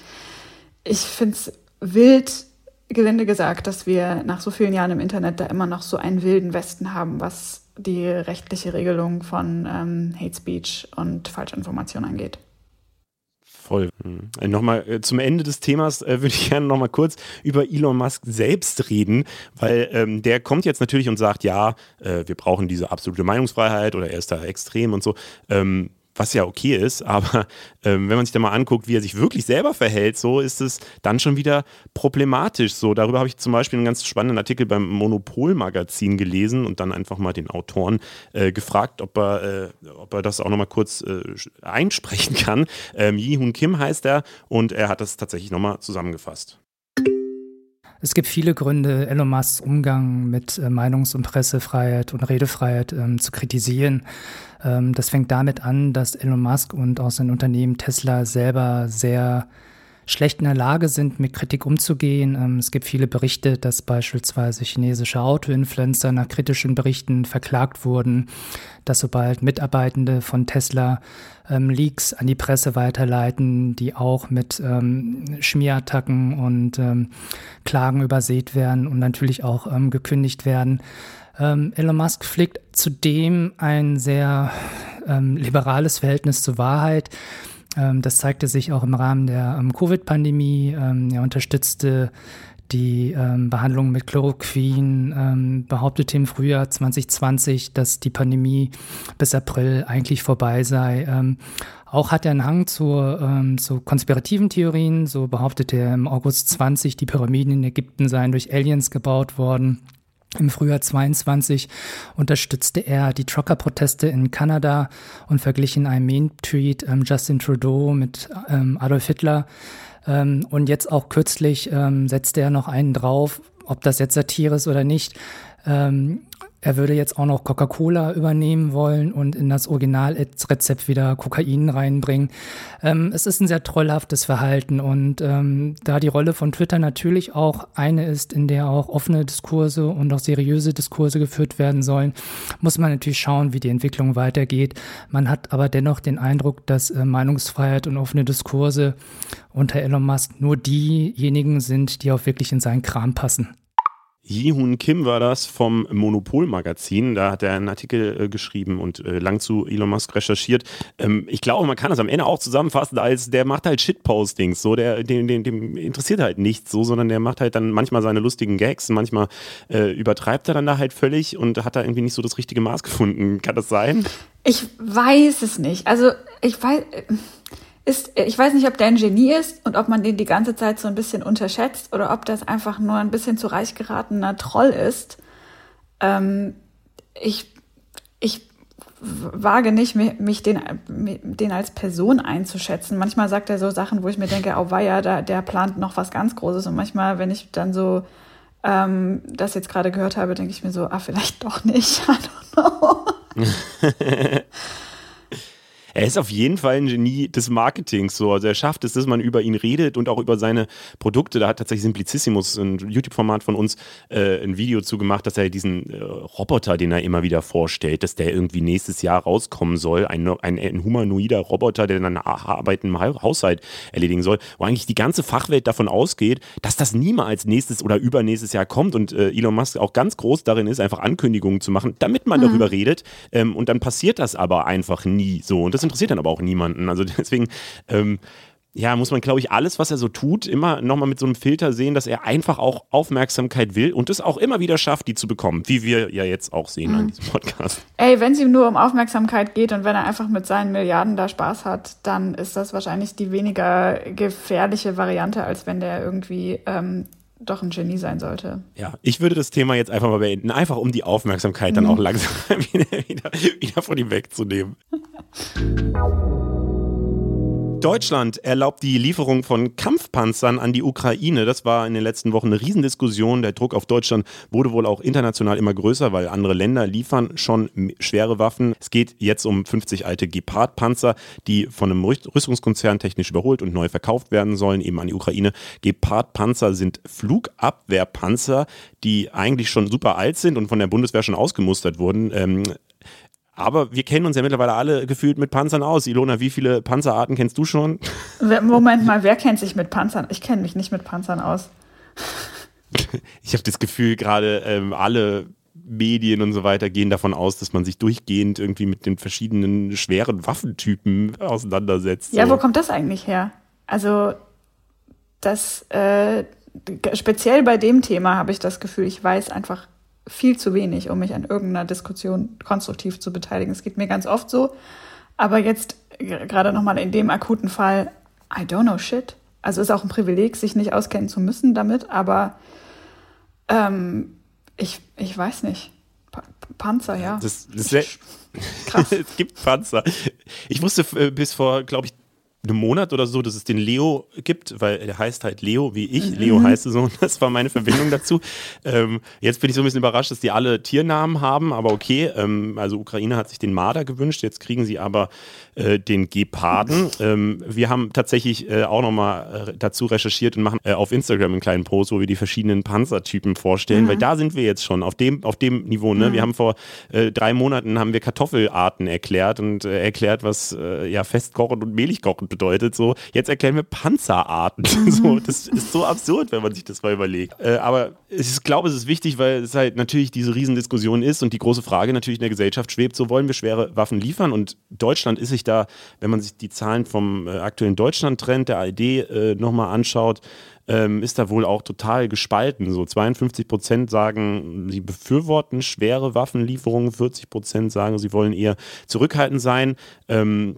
ich finde es wild, gelinde gesagt, dass wir nach so vielen Jahren im Internet da immer noch so einen wilden Westen haben, was die rechtliche Regelung von ähm, Hate Speech und Falschinformation angeht. Voll. Mhm. Nochmal äh, zum Ende des Themas äh, würde ich gerne nochmal kurz über Elon Musk selbst reden, weil ähm, der kommt jetzt natürlich und sagt, ja, äh, wir brauchen diese absolute Meinungsfreiheit oder er ist da extrem und so. Ähm, was ja okay ist, aber ähm, wenn man sich da mal anguckt, wie er sich wirklich selber verhält, so ist es dann schon wieder problematisch. So, darüber habe ich zum Beispiel einen ganz spannenden Artikel beim Monopol-Magazin gelesen und dann einfach mal den Autoren äh, gefragt, ob er, äh, ob er das auch nochmal kurz äh, einsprechen kann. Ähm, Yi-Hun Kim heißt er und er hat das tatsächlich nochmal zusammengefasst. Es gibt viele Gründe, Elon Musks Umgang mit äh, Meinungs- und Pressefreiheit und Redefreiheit ähm, zu kritisieren. Ähm, das fängt damit an, dass Elon Musk und auch sein Unternehmen Tesla selber sehr schlecht in der Lage sind, mit Kritik umzugehen. Ähm, es gibt viele Berichte, dass beispielsweise chinesische Autoinfluencer nach kritischen Berichten verklagt wurden, dass sobald Mitarbeitende von Tesla ähm, Leaks an die Presse weiterleiten, die auch mit ähm, Schmierattacken und ähm, Klagen übersät werden und natürlich auch ähm, gekündigt werden. Ähm, Elon Musk pflegt zudem ein sehr ähm, liberales Verhältnis zur Wahrheit. Ähm, das zeigte sich auch im Rahmen der ähm, Covid-Pandemie. Ähm, er unterstützte die ähm, Behandlung mit Chloroquin, behauptete im Frühjahr 2020, dass die Pandemie bis April eigentlich vorbei sei. Auch hat er einen Hang zur, ähm, zu konspirativen Theorien. So behauptete er im August 20, die Pyramiden in Ägypten seien durch Aliens gebaut worden. Im Frühjahr 22 unterstützte er die Trucker-Proteste in Kanada und verglich in einem Main-Tweet ähm, Justin Trudeau mit ähm, Adolf Hitler. Ähm, und jetzt auch kürzlich ähm, setzte er noch einen drauf, ob das jetzt Satire ist oder nicht. Er würde jetzt auch noch Coca-Cola übernehmen wollen und in das Originalrezept wieder Kokain reinbringen. Ähm, es ist ein sehr trollhaftes Verhalten und ähm, da die Rolle von Twitter natürlich auch eine ist, in der auch offene Diskurse und auch seriöse Diskurse geführt werden sollen, muss man natürlich schauen, wie die Entwicklung weitergeht. Man hat aber dennoch den Eindruck, dass äh, Meinungsfreiheit und offene Diskurse unter Elon Musk nur diejenigen sind, die auch wirklich in seinen Kram passen. Ji-Hun Kim war das vom Monopol-Magazin. Da hat er einen Artikel äh, geschrieben und äh, lang zu Elon Musk recherchiert. Ähm, ich glaube, man kann das am Ende auch zusammenfassen als der macht halt Shitpostings. So, der, dem, dem, dem interessiert halt nichts so, sondern der macht halt dann manchmal seine lustigen Gags. Manchmal äh, übertreibt er dann da halt völlig und hat da irgendwie nicht so das richtige Maß gefunden. Kann das sein? Ich weiß es nicht. Also, ich weiß ist, ich weiß nicht, ob der ein Genie ist und ob man den die ganze Zeit so ein bisschen unterschätzt oder ob das einfach nur ein bisschen zu reich geratener Troll ist. Ähm, ich, ich wage nicht, mich den, den als Person einzuschätzen. Manchmal sagt er so Sachen, wo ich mir denke, oh weia, da, der plant noch was ganz Großes. Und manchmal, wenn ich dann so ähm, das jetzt gerade gehört habe, denke ich mir so, ah, vielleicht doch nicht. I don't know. er ist auf jeden Fall ein Genie des Marketings. So. Also er schafft es, dass man über ihn redet und auch über seine Produkte. Da hat tatsächlich Simplicissimus, ein YouTube-Format von uns, äh, ein Video zu gemacht, dass er diesen äh, Roboter, den er immer wieder vorstellt, dass der irgendwie nächstes Jahr rauskommen soll. Ein, ein, ein humanoider Roboter, der dann Arbeit im Haushalt erledigen soll, wo eigentlich die ganze Fachwelt davon ausgeht, dass das niemals nächstes oder übernächstes Jahr kommt und äh, Elon Musk auch ganz groß darin ist, einfach Ankündigungen zu machen, damit man mhm. darüber redet. Ähm, und dann passiert das aber einfach nie so. Und das das interessiert dann aber auch niemanden. Also deswegen, ähm, ja, muss man, glaube ich, alles, was er so tut, immer nochmal mit so einem Filter sehen, dass er einfach auch Aufmerksamkeit will und es auch immer wieder schafft, die zu bekommen, wie wir ja jetzt auch sehen mhm. an diesem Podcast. Ey, wenn es ihm nur um Aufmerksamkeit geht und wenn er einfach mit seinen Milliarden da Spaß hat, dann ist das wahrscheinlich die weniger gefährliche Variante, als wenn der irgendwie ähm, doch ein Genie sein sollte. Ja, ich würde das Thema jetzt einfach mal beenden, einfach um die Aufmerksamkeit dann mhm. auch langsam wieder, wieder, wieder von ihm wegzunehmen. Deutschland erlaubt die Lieferung von Kampfpanzern an die Ukraine. Das war in den letzten Wochen eine Riesendiskussion. Der Druck auf Deutschland wurde wohl auch international immer größer, weil andere Länder liefern schon schwere Waffen. Es geht jetzt um 50 alte Gepard-Panzer, die von einem Rüstungskonzern technisch überholt und neu verkauft werden sollen, eben an die Ukraine. Gepard-Panzer sind Flugabwehrpanzer, die eigentlich schon super alt sind und von der Bundeswehr schon ausgemustert wurden. Ähm, Aber wir kennen uns ja mittlerweile alle gefühlt mit Panzern aus. Ilona, wie viele Panzerarten kennst du schon? Moment mal, wer kennt sich mit Panzern? Ich kenne mich nicht mit Panzern aus. ich habe das Gefühl, gerade ähm, alle Medien und so weiter gehen davon aus, dass man sich durchgehend irgendwie mit den verschiedenen schweren Waffentypen auseinandersetzt. Ja, so. wo kommt das eigentlich her? Also, das äh, speziell bei dem Thema habe ich das Gefühl, ich weiß einfach viel zu wenig, um mich an irgendeiner Diskussion konstruktiv zu beteiligen. Es geht mir ganz oft so. Aber jetzt gerade nochmal in dem akuten Fall, I don't know shit. Also ist auch ein Privileg, sich nicht auskennen zu müssen damit, aber ähm, ich, ich weiß nicht. Pa Panzer, ja. Das, das Krass. es gibt Panzer. Ich wusste äh, bis vor, glaube ich, einem Monat oder so, dass es den Leo gibt, weil er heißt halt Leo wie ich. Mhm. Leo heißt so, das war meine Verbindung dazu. Ähm, jetzt bin ich so ein bisschen überrascht, dass die alle Tiernamen haben, aber okay. Ähm, also Ukraine hat sich den Marder gewünscht, jetzt kriegen sie aber äh, den Geparden. Ähm, wir haben tatsächlich äh, auch nochmal äh, dazu recherchiert und machen äh, auf Instagram einen kleinen Post, wo wir die verschiedenen Panzertypen vorstellen, mhm. weil da sind wir jetzt schon auf dem, auf dem Niveau. Ne? Mhm. Wir haben vor äh, drei Monaten haben wir Kartoffelarten erklärt und erklärt, was ja festkochen und mehlig kochen bedeutet. So, jetzt erklären wir Panzerarten. Mhm. so, das ist so absurd, wenn man sich das mal überlegt. Aber ich glaube, es ist wichtig, weil es halt natürlich diese Riesendiskussion ist und die große Frage natürlich in der Gesellschaft schwebt, so wollen wir schwere Waffen liefern und Deutschland ist sich da, wenn man sich die Zahlen vom äh, aktuellen Deutschland-Trend der ARD äh, nochmal anschaut, ähm, ist da wohl auch total gespalten. So 52 Prozent sagen, sie befürworten schwere Waffenlieferungen, 40 Prozent sagen, sie wollen eher zurückhaltend sein. Ähm,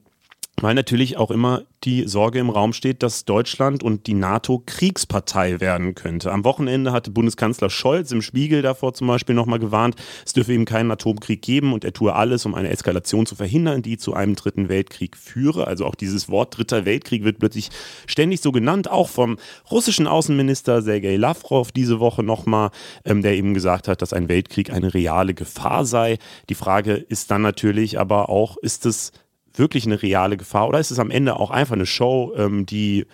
weil natürlich auch immer die Sorge im Raum steht, dass Deutschland und die NATO Kriegspartei werden könnte. Am Wochenende hatte Bundeskanzler Scholz im Spiegel davor zum Beispiel nochmal gewarnt, es dürfe eben keinen Atomkrieg geben und er tue alles, um eine Eskalation zu verhindern, die zu einem dritten Weltkrieg führe. Also auch dieses Wort dritter Weltkrieg wird plötzlich ständig so genannt, auch vom russischen Außenminister Sergei Lavrov diese Woche nochmal, ähm, der eben gesagt hat, dass ein Weltkrieg eine reale Gefahr sei. Die Frage ist dann natürlich aber auch, ist es wirklich eine reale Gefahr oder ist es am Ende auch einfach eine Show, ähm, die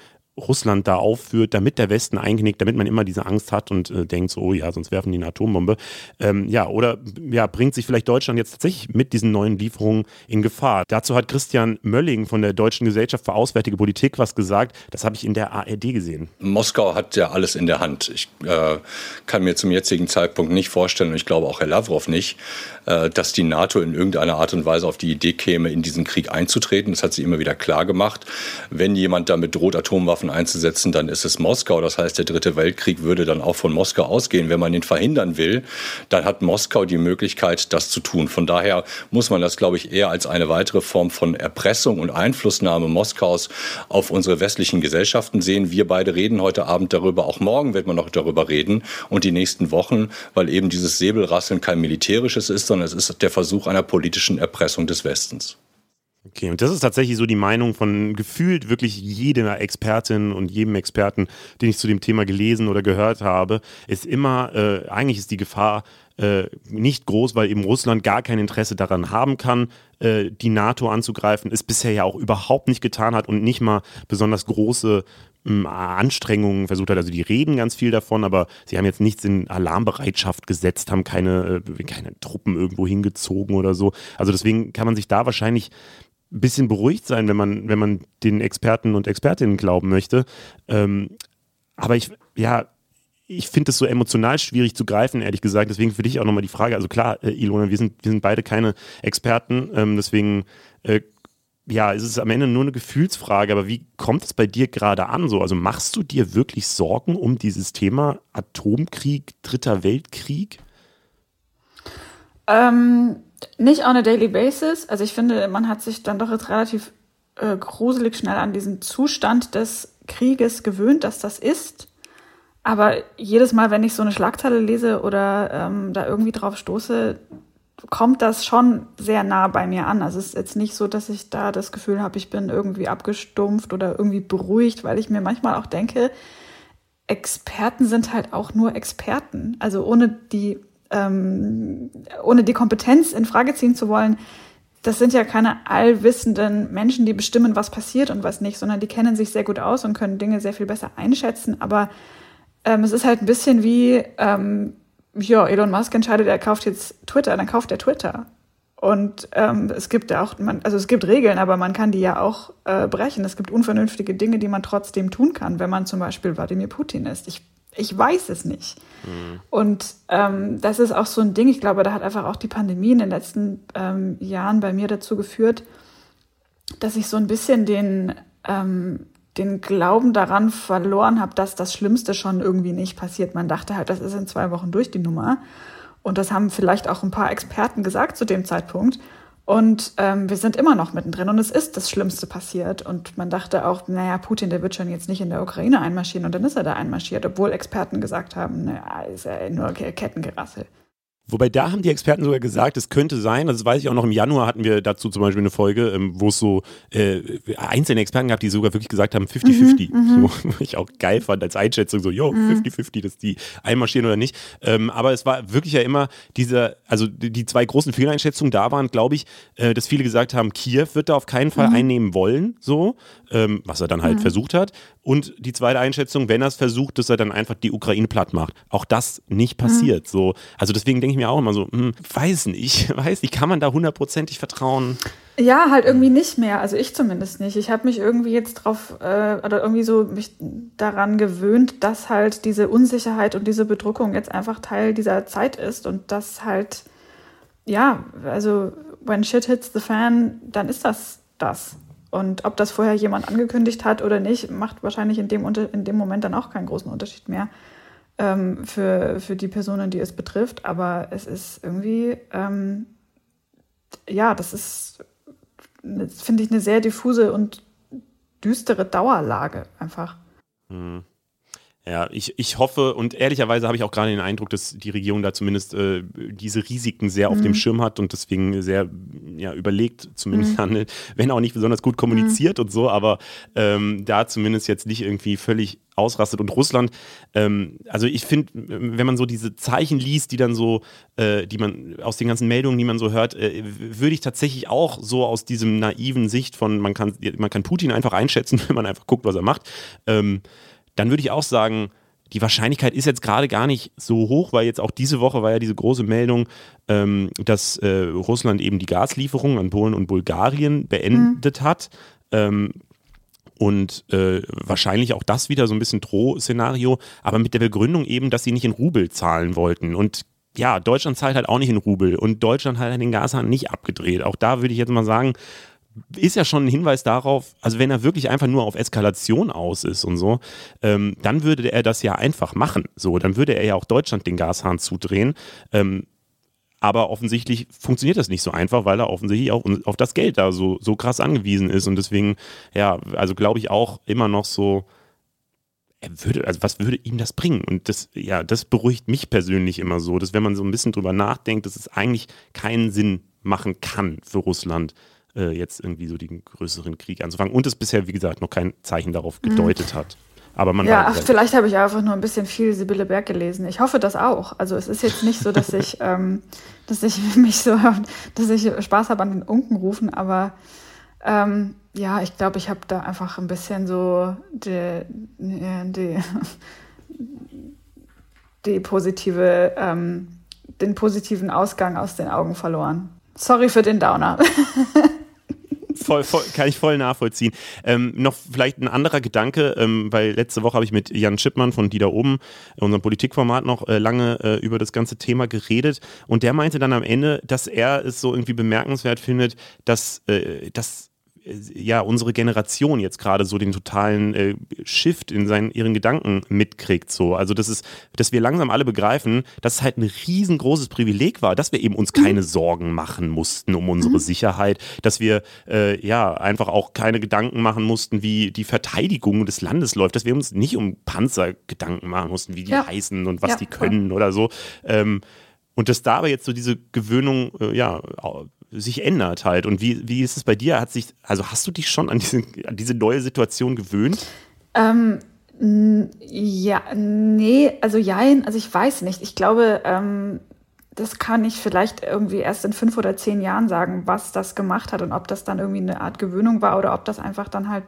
Russland da aufführt, damit der Westen eingenickt, damit man immer diese Angst hat und äh, denkt so, oh ja, sonst werfen die eine Atombombe. Ähm, ja, oder ja, bringt sich vielleicht Deutschland jetzt tatsächlich mit diesen neuen Lieferungen in Gefahr. Dazu hat Christian Mölling von der Deutschen Gesellschaft für Auswärtige Politik was gesagt. Das habe ich in der ARD gesehen. Moskau hat ja alles in der Hand. Ich äh, kann mir zum jetzigen Zeitpunkt nicht vorstellen, und ich glaube auch Herr Lavrov nicht, äh, dass die NATO in irgendeiner Art und Weise auf die Idee käme, in diesen Krieg einzutreten. Das hat sie immer wieder klar gemacht. Wenn jemand damit droht, Atomwaffen Waffen einzusetzen, dann ist es Moskau. Das heißt, der Dritte Weltkrieg würde dann auch von Moskau ausgehen. Wenn man ihn verhindern will, dann hat Moskau die Möglichkeit, das zu tun. Von daher muss man das, glaube ich, eher als eine weitere Form von Erpressung und Einflussnahme Moskaus auf unsere westlichen Gesellschaften sehen. Wir beide reden heute Abend darüber. Auch morgen wird man noch darüber reden und die nächsten Wochen, weil eben dieses Säbelrasseln kein militärisches ist, sondern es ist der Versuch einer politischen Erpressung des Westens. Okay, und das ist tatsächlich so die Meinung von gefühlt wirklich jeder Expertin und jedem Experten, den ich zu dem Thema gelesen oder gehört habe, ist immer, äh, eigentlich ist die Gefahr äh, nicht groß, weil eben Russland gar kein Interesse daran haben kann, äh, die NATO anzugreifen, es bisher ja auch überhaupt nicht getan hat und nicht mal besonders große ähm, Anstrengungen versucht hat. Also die reden ganz viel davon, aber sie haben jetzt nichts in Alarmbereitschaft gesetzt, haben keine, äh, keine Truppen irgendwo hingezogen oder so. Also deswegen kann man sich da wahrscheinlich ein bisschen beruhigt sein, wenn man, wenn man den Experten und Expertinnen glauben möchte. Ähm, aber ich, ja, ich finde es so emotional schwierig zu greifen, ehrlich gesagt. Deswegen für dich auch nochmal die Frage. Also klar, äh, Ilona, wir sind, wir sind beide keine Experten. Ähm, deswegen, äh, ja, ist es am Ende nur eine Gefühlsfrage. Aber wie kommt es bei dir gerade an? So, also machst du dir wirklich Sorgen um dieses Thema Atomkrieg, Dritter Weltkrieg? Ähm, nicht on a daily basis. Also ich finde, man hat sich dann doch jetzt relativ äh, gruselig schnell an diesen Zustand des Krieges gewöhnt, dass das ist. Aber jedes Mal, wenn ich so eine Schlagzeile lese oder ähm, da irgendwie drauf stoße, kommt das schon sehr nah bei mir an. Also es ist jetzt nicht so, dass ich da das Gefühl habe, ich bin irgendwie abgestumpft oder irgendwie beruhigt, weil ich mir manchmal auch denke, Experten sind halt auch nur Experten. Also ohne die ähm, ohne die Kompetenz in Frage ziehen zu wollen, das sind ja keine allwissenden Menschen, die bestimmen, was passiert und was nicht, sondern die kennen sich sehr gut aus und können Dinge sehr viel besser einschätzen. Aber ähm, es ist halt ein bisschen wie, ähm, ja, Elon Musk entscheidet, er kauft jetzt Twitter, dann kauft er Twitter. Und ähm, es gibt ja auch, man, also es gibt Regeln, aber man kann die ja auch äh, brechen. Es gibt unvernünftige Dinge, die man trotzdem tun kann, wenn man zum Beispiel Wladimir Putin ist. Ich, ich weiß es nicht. Und ähm, das ist auch so ein Ding, ich glaube, da hat einfach auch die Pandemie in den letzten ähm, Jahren bei mir dazu geführt, dass ich so ein bisschen den, ähm, den Glauben daran verloren habe, dass das Schlimmste schon irgendwie nicht passiert. Man dachte halt, das ist in zwei Wochen durch die Nummer. Und das haben vielleicht auch ein paar Experten gesagt zu dem Zeitpunkt. Und ähm, wir sind immer noch mittendrin und es ist das Schlimmste passiert. Und man dachte auch, naja, Putin, der wird schon jetzt nicht in der Ukraine einmarschieren und dann ist er da einmarschiert, obwohl Experten gesagt haben, naja, ist ja nur Kettengerassel. Wobei da haben die Experten sogar gesagt, es könnte sein, also das weiß ich auch noch, im Januar hatten wir dazu zum Beispiel eine Folge, ähm, wo es so äh, einzelne Experten gab, die sogar wirklich gesagt haben, 50-50. Mhm, so, mhm. ich auch geil fand als Einschätzung, so, jo, 50-50, mhm. dass die einmarschieren oder nicht. Ähm, aber es war wirklich ja immer diese, also die, die zwei großen Fehleinschätzungen da waren, glaube ich, äh, dass viele gesagt haben, Kiew wird da auf keinen Fall mhm. einnehmen wollen, so, ähm, was er dann halt mhm. versucht hat. Und die zweite Einschätzung, wenn er es versucht, dass er dann einfach die Ukraine platt macht. Auch das nicht passiert. Mhm. So. Also deswegen denke ich mir auch immer so, hm, weiß nicht, weiß nicht, kann man da hundertprozentig vertrauen? Ja, halt irgendwie nicht mehr. Also ich zumindest nicht. Ich habe mich irgendwie jetzt drauf äh, oder irgendwie so mich daran gewöhnt, dass halt diese Unsicherheit und diese Bedruckung jetzt einfach Teil dieser Zeit ist und das halt ja, also when shit hits the fan, dann ist das das. Und ob das vorher jemand angekündigt hat oder nicht, macht wahrscheinlich in dem, in dem Moment dann auch keinen großen Unterschied mehr ähm, für, für die Personen, die es betrifft. Aber es ist irgendwie, ähm, ja, das ist, finde ich, eine sehr diffuse und düstere Dauerlage einfach. Mhm. Ja, ich, ich hoffe und ehrlicherweise habe ich auch gerade den Eindruck, dass die Regierung da zumindest äh, diese Risiken sehr auf dem mhm. Schirm hat und deswegen sehr ja, überlegt zumindest mhm. handelt, wenn auch nicht besonders gut kommuniziert mhm. und so, aber ähm, da zumindest jetzt nicht irgendwie völlig ausrastet. Und Russland, ähm, also ich finde, wenn man so diese Zeichen liest, die dann so, äh, die man aus den ganzen Meldungen, die man so hört, äh, würde ich tatsächlich auch so aus diesem naiven Sicht von, man kann, man kann Putin einfach einschätzen, wenn man einfach guckt, was er macht. Ähm, dann würde ich auch sagen, die Wahrscheinlichkeit ist jetzt gerade gar nicht so hoch, weil jetzt auch diese Woche war ja diese große Meldung, ähm, dass äh, Russland eben die Gaslieferungen an Polen und Bulgarien beendet mhm. hat. Ähm, und äh, wahrscheinlich auch das wieder so ein bisschen Drohszenario, aber mit der Begründung eben, dass sie nicht in Rubel zahlen wollten. Und ja, Deutschland zahlt halt auch nicht in Rubel und Deutschland hat den Gashahn nicht abgedreht. Auch da würde ich jetzt mal sagen, ist ja schon ein Hinweis darauf, also wenn er wirklich einfach nur auf Eskalation aus ist und so, ähm, dann würde er das ja einfach machen. So, dann würde er ja auch Deutschland den Gashahn zudrehen. Ähm, aber offensichtlich funktioniert das nicht so einfach, weil er offensichtlich auch auf das Geld da so, so krass angewiesen ist. Und deswegen, ja, also glaube ich auch immer noch so, er würde, also was würde ihm das bringen? Und das, ja, das beruhigt mich persönlich immer so, dass wenn man so ein bisschen drüber nachdenkt, dass es eigentlich keinen Sinn machen kann für Russland, äh, jetzt irgendwie so den größeren Krieg anzufangen. Und es bisher, wie gesagt, noch kein Zeichen darauf mhm. gedeutet mhm. hat. Aber man ja, ach, vielleicht habe ich einfach nur ein bisschen viel Sibylle Berg gelesen. Ich hoffe das auch. Also es ist jetzt nicht so, dass ich, ähm, dass ich mich so, dass ich Spaß habe an den Unken rufen, aber ähm, ja, ich glaube, ich habe da einfach ein bisschen so die, die, die positive, ähm, den positiven Ausgang aus den Augen verloren. Sorry für den Downer. Voll, voll, kann ich voll nachvollziehen. Ähm, noch vielleicht ein anderer Gedanke, ähm, weil letzte Woche habe ich mit Jan Schippmann von Die da oben, unserem Politikformat, noch äh, lange äh, über das ganze Thema geredet. Und der meinte dann am Ende, dass er es so irgendwie bemerkenswert findet, dass, äh, dass ja unsere Generation jetzt gerade so den totalen äh, Shift in seinen ihren Gedanken mitkriegt so also das ist dass wir langsam alle begreifen dass es halt ein riesengroßes Privileg war dass wir eben uns keine mhm. Sorgen machen mussten um unsere mhm. Sicherheit dass wir äh, ja einfach auch keine Gedanken machen mussten wie die Verteidigung des Landes läuft dass wir uns nicht um Panzer Gedanken machen mussten wie die ja. heißen und was ja, die können ja. oder so ähm, und dass da aber jetzt so diese Gewöhnung äh, ja sich ändert halt. Und wie, wie ist es bei dir? Hat sich, also hast du dich schon an diese, an diese neue Situation gewöhnt? Ähm, ja, nee, also jein, also ich weiß nicht. Ich glaube, ähm, das kann ich vielleicht irgendwie erst in fünf oder zehn Jahren sagen, was das gemacht hat und ob das dann irgendwie eine Art Gewöhnung war oder ob das einfach dann halt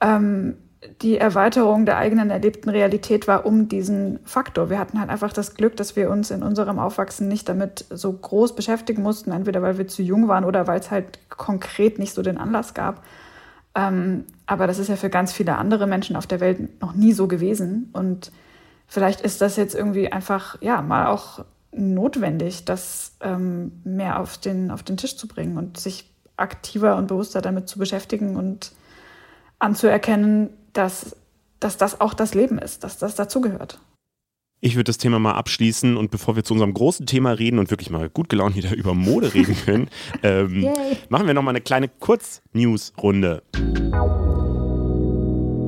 ähm, die Erweiterung der eigenen erlebten Realität war um diesen Faktor. Wir hatten halt einfach das Glück, dass wir uns in unserem Aufwachsen nicht damit so groß beschäftigen mussten, entweder weil wir zu jung waren oder weil es halt konkret nicht so den Anlass gab. Ähm, aber das ist ja für ganz viele andere Menschen auf der Welt noch nie so gewesen. Und vielleicht ist das jetzt irgendwie einfach, ja, mal auch notwendig, das ähm, mehr auf den, auf den Tisch zu bringen und sich aktiver und bewusster damit zu beschäftigen und anzuerkennen, dass, dass das auch das Leben ist, dass das dazugehört. Ich würde das Thema mal abschließen und bevor wir zu unserem großen Thema reden und wirklich mal gut gelaunt wieder über Mode reden können, ähm, machen wir noch mal eine kleine Kurz-News-Runde.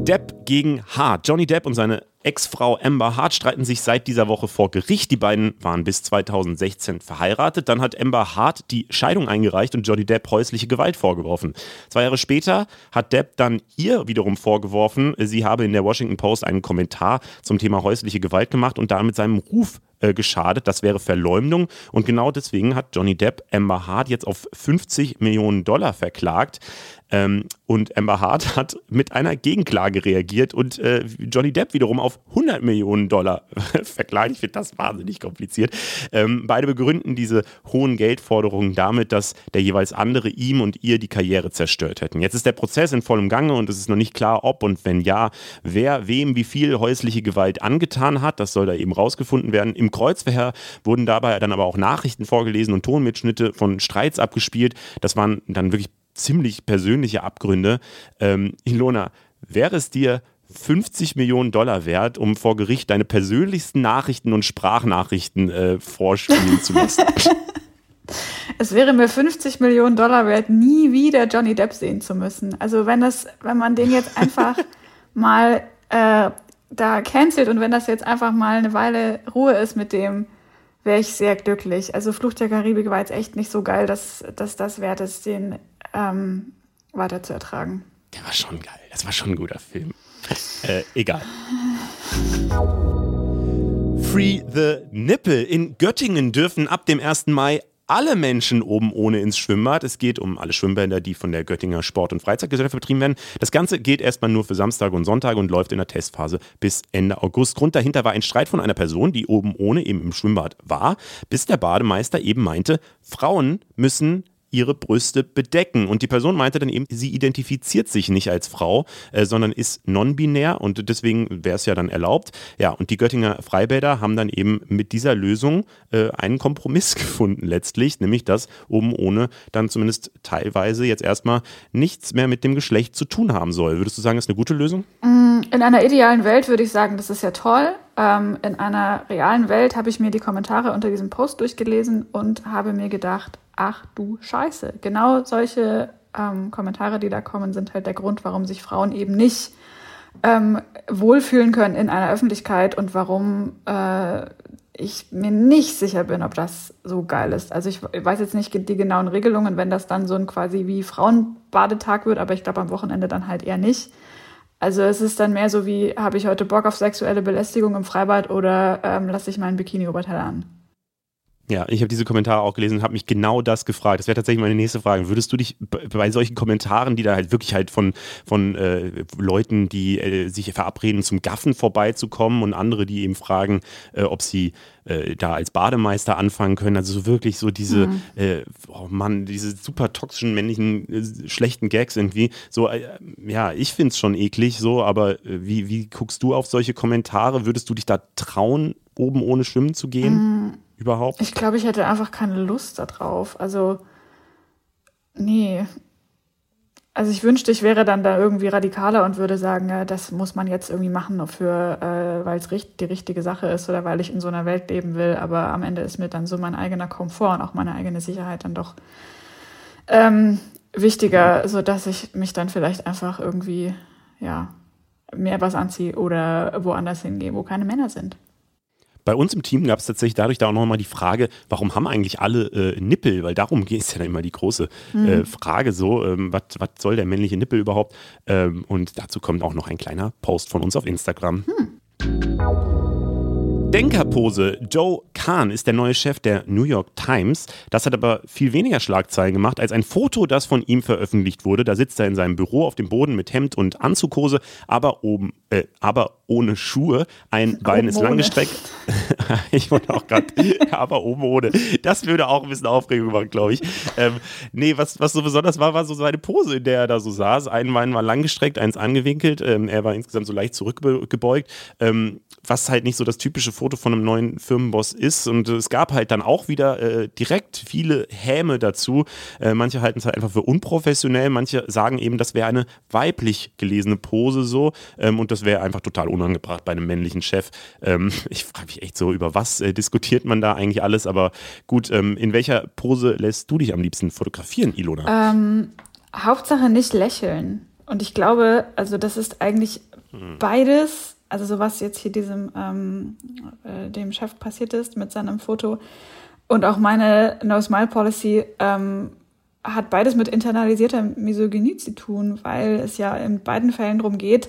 Depp gegen Hart. Johnny Depp und seine Ex-Frau Amber Hart streiten sich seit dieser Woche vor Gericht. Die beiden waren bis 2016 verheiratet. Dann hat Amber Hart die Scheidung eingereicht und Johnny Depp häusliche Gewalt vorgeworfen. Zwei Jahre später hat Depp dann ihr wiederum vorgeworfen, sie habe in der Washington Post einen Kommentar zum Thema häusliche Gewalt gemacht und damit seinem Ruf äh, geschadet. Das wäre Verleumdung. Und genau deswegen hat Johnny Depp Amber Hart jetzt auf 50 Millionen Dollar verklagt. Ähm, und Amber Hart hat mit einer Gegenklage reagiert und äh, Johnny Depp wiederum auf 100 Millionen Dollar verklagt. Ich finde das wahnsinnig kompliziert. Ähm, beide begründen diese hohen Geldforderungen damit, dass der jeweils andere ihm und ihr die Karriere zerstört hätten. Jetzt ist der Prozess in vollem Gange und es ist noch nicht klar, ob und wenn ja, wer wem wie viel häusliche Gewalt angetan hat. Das soll da eben rausgefunden werden. Im Kreuzverhör wurden dabei dann aber auch Nachrichten vorgelesen und Tonmitschnitte von Streits abgespielt. Das waren dann wirklich ziemlich persönliche Abgründe. Ähm, Ilona, wäre es dir 50 Millionen Dollar wert, um vor Gericht deine persönlichsten Nachrichten und Sprachnachrichten äh, vorspielen zu lassen? Es wäre mir 50 Millionen Dollar wert, nie wieder Johnny Depp sehen zu müssen. Also wenn das, wenn man den jetzt einfach mal äh, da cancelt und wenn das jetzt einfach mal eine Weile Ruhe ist mit dem, wäre ich sehr glücklich. Also Fluch der Karibik war jetzt echt nicht so geil, dass, dass das wert ist, den ähm, weiter zu ertragen. Der war schon geil. Das war schon ein guter Film. Äh, egal. Free the Nipple. In Göttingen dürfen ab dem 1. Mai alle Menschen oben ohne ins Schwimmbad. Es geht um alle Schwimmbäder, die von der Göttinger Sport- und Freizeitgesellschaft betrieben werden. Das Ganze geht erstmal nur für Samstag und Sonntag und läuft in der Testphase bis Ende August. Grund dahinter war ein Streit von einer Person, die oben ohne eben im Schwimmbad war, bis der Bademeister eben meinte, Frauen müssen ihre Brüste bedecken. Und die Person meinte dann eben, sie identifiziert sich nicht als Frau, äh, sondern ist non-binär und deswegen wäre es ja dann erlaubt. Ja, und die Göttinger Freibäder haben dann eben mit dieser Lösung äh, einen Kompromiss gefunden letztlich, nämlich dass oben ohne dann zumindest teilweise jetzt erstmal nichts mehr mit dem Geschlecht zu tun haben soll. Würdest du sagen, ist eine gute Lösung? Mm, in einer idealen Welt würde ich sagen, das ist ja toll. Ähm, in einer realen Welt habe ich mir die Kommentare unter diesem Post durchgelesen und habe mir gedacht, ach du Scheiße. Genau solche ähm, Kommentare, die da kommen, sind halt der Grund, warum sich Frauen eben nicht ähm, wohlfühlen können in einer Öffentlichkeit und warum äh, ich mir nicht sicher bin, ob das so geil ist. Also ich weiß jetzt nicht die genauen Regelungen, wenn das dann so ein quasi wie Frauenbadetag wird, aber ich glaube am Wochenende dann halt eher nicht. Also es ist dann mehr so wie, habe ich heute Bock auf sexuelle Belästigung im Freibad oder ähm, lasse ich meinen Bikini-Oberteil an? Ja, ich habe diese Kommentare auch gelesen und habe mich genau das gefragt. Das wäre tatsächlich meine nächste Frage. Würdest du dich bei solchen Kommentaren, die da halt wirklich halt von, von äh, Leuten, die äh, sich verabreden, zum Gaffen vorbeizukommen und andere, die eben fragen, äh, ob sie äh, da als Bademeister anfangen können, also so wirklich so diese, mhm. Äh, oh Mann, diese super toxischen männlichen äh, schlechten Gags irgendwie. So, ja, ich finde es schon eklig so, aber wie, wie guckst du auf solche Kommentare? Würdest du dich da trauen, oben ohne schwimmen zu gehen? Mhm überhaupt? Ich glaube, ich hätte einfach keine Lust darauf. Also, nee. Also ich wünschte, ich wäre dann da irgendwie radikaler und würde sagen, ja, das muss man jetzt irgendwie machen, äh, weil es die richtige Sache ist oder weil ich in so einer Welt leben will. Aber am Ende ist mir dann so mein eigener Komfort und auch meine eigene Sicherheit dann doch ähm, wichtiger, sodass ich mich dann vielleicht einfach irgendwie, ja, mehr was anziehe oder woanders hingehe, wo keine Männer sind. Bei uns im Team gab es tatsächlich dadurch da auch nochmal die Frage, warum haben eigentlich alle äh, Nippel? Weil darum ist ja dann immer die große mhm. äh, Frage so, ähm, was soll der männliche Nippel überhaupt? Ähm, und dazu kommt auch noch ein kleiner Post von uns auf Instagram. Hm. Denkerpose. Joe Khan ist der neue Chef der New York Times. Das hat aber viel weniger Schlagzeilen gemacht als ein Foto, das von ihm veröffentlicht wurde. Da sitzt er in seinem Büro auf dem Boden mit Hemd und Anzughose, aber oben, äh, aber ohne Schuhe. Ein Bein ist langgestreckt. ich wollte auch gerade, aber oben ohne. Das würde auch ein bisschen Aufregung machen, glaube ich. Ähm, nee, was, was so besonders war, war so seine Pose, in der er da so saß. Ein Bein war langgestreckt, eins angewinkelt. Ähm, er war insgesamt so leicht zurückgebeugt. Ähm, was halt nicht so das typische Foto von einem neuen Firmenboss ist. Und es gab halt dann auch wieder äh, direkt viele Häme dazu. Äh, manche halten es halt einfach für unprofessionell, manche sagen eben, das wäre eine weiblich gelesene Pose so. Ähm, und das wäre einfach total unangebracht bei einem männlichen Chef. Ähm, ich frage mich echt so, über was äh, diskutiert man da eigentlich alles? Aber gut, ähm, in welcher Pose lässt du dich am liebsten fotografieren, Ilona? Ähm, Hauptsache nicht lächeln. Und ich glaube, also das ist eigentlich hm. beides also so was jetzt hier diesem ähm, äh, dem Chef passiert ist mit seinem Foto und auch meine No Smile Policy ähm, hat beides mit internalisierter Misogynie zu tun, weil es ja in beiden Fällen darum geht,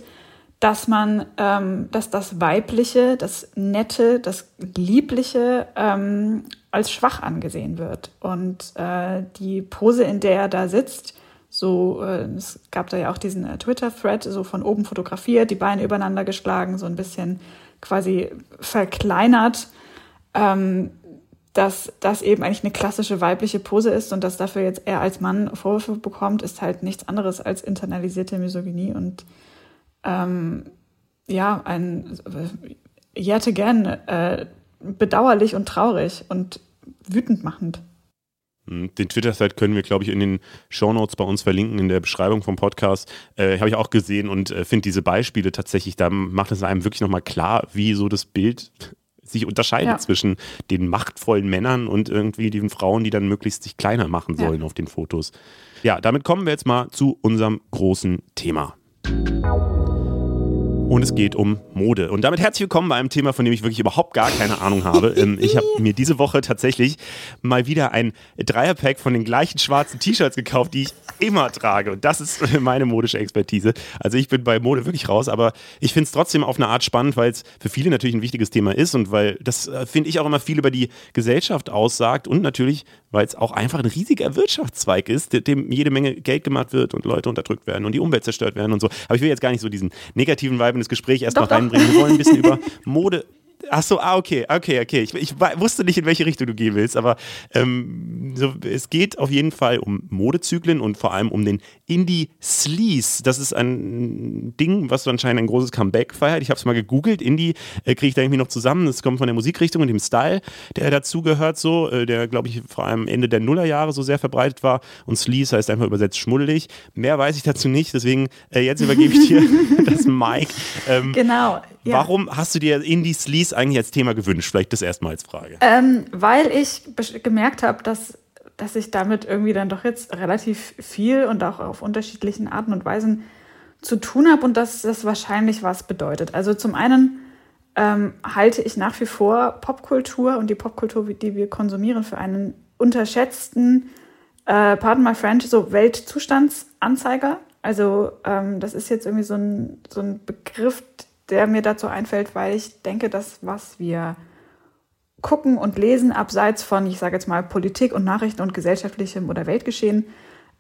dass man, ähm, dass das Weibliche, das Nette, das Liebliche ähm, als schwach angesehen wird. Und äh, die Pose, in der er da sitzt, so, äh, es gab da ja auch diesen äh, Twitter-Thread, so von oben fotografiert, die Beine übereinander geschlagen, so ein bisschen quasi verkleinert, ähm, dass das eben eigentlich eine klassische weibliche Pose ist und dass dafür jetzt er als Mann Vorwürfe bekommt, ist halt nichts anderes als internalisierte Misogynie und ähm, ja, ein yet again äh, bedauerlich und traurig und wütend machend. Hm, den Twitter-Thread können wir, glaube ich, in den Shownotes bei uns verlinken, in der Beschreibung vom Podcast. Äh, Habe ich auch gesehen und äh, finde diese Beispiele tatsächlich, da macht es einem wirklich nochmal klar, wie so das Bild sich unterscheidet ja. zwischen den machtvollen Männern und irgendwie den Frauen, die dann möglichst sich kleiner machen sollen ja. auf den Fotos. Ja, damit kommen wir jetzt mal zu unserem großen Thema und es geht um Mode. Und damit herzlich willkommen bei einem Thema, von dem ich wirklich überhaupt gar keine Ahnung habe. Ähm, ich habe mir diese Woche tatsächlich mal wieder ein Dreierpack von den gleichen schwarzen T-Shirts gekauft, die ich immer trage. Und das ist meine modische Expertise. Also ich bin bei Mode wirklich raus, aber ich finde es trotzdem auf eine Art spannend, weil es für viele natürlich ein wichtiges Thema ist und weil das, äh, finde ich, auch immer viel über die Gesellschaft aussagt und natürlich, weil es auch einfach ein riesiger Wirtschaftszweig ist, dem jede Menge Geld gemacht wird und Leute unterdrückt werden und die Umwelt zerstört werden und so. Aber ich will jetzt gar nicht so diesen negativen Vibe in das Gespräch erstmal reinbringen. Wir wollen ein bisschen über Mode Ach so, ah, okay, okay, okay. Ich, ich, wusste nicht, in welche Richtung du gehen willst, aber ähm, so, es geht auf jeden Fall um Modezyklen und vor allem um den Indie Sleaze. Das ist ein Ding, was anscheinend ein großes Comeback feiert. Ich habe es mal gegoogelt. Indie äh, kriege ich da irgendwie noch zusammen. Das kommt von der Musikrichtung und dem Style, der dazugehört, so, äh, der, glaube ich, vor allem Ende der Nullerjahre so sehr verbreitet war. Und Sleaze heißt einfach übersetzt schmuddelig. Mehr weiß ich dazu nicht, deswegen äh, jetzt übergebe ich dir das Mike. Ähm, genau. Ja. Warum hast du dir Indie Sleaze eigentlich als Thema gewünscht? Vielleicht das erstmal als Frage. Ähm, weil ich gemerkt habe, dass, dass ich damit irgendwie dann doch jetzt relativ viel und auch auf unterschiedlichen Arten und Weisen zu tun habe und dass das wahrscheinlich was bedeutet. Also zum einen ähm, halte ich nach wie vor Popkultur und die Popkultur, die wir konsumieren, für einen unterschätzten, äh, pardon my French, so Weltzustandsanzeiger. Also ähm, das ist jetzt irgendwie so ein, so ein Begriff, der mir dazu einfällt, weil ich denke, dass was wir gucken und lesen, abseits von, ich sage jetzt mal, Politik und Nachrichten und gesellschaftlichem oder Weltgeschehen,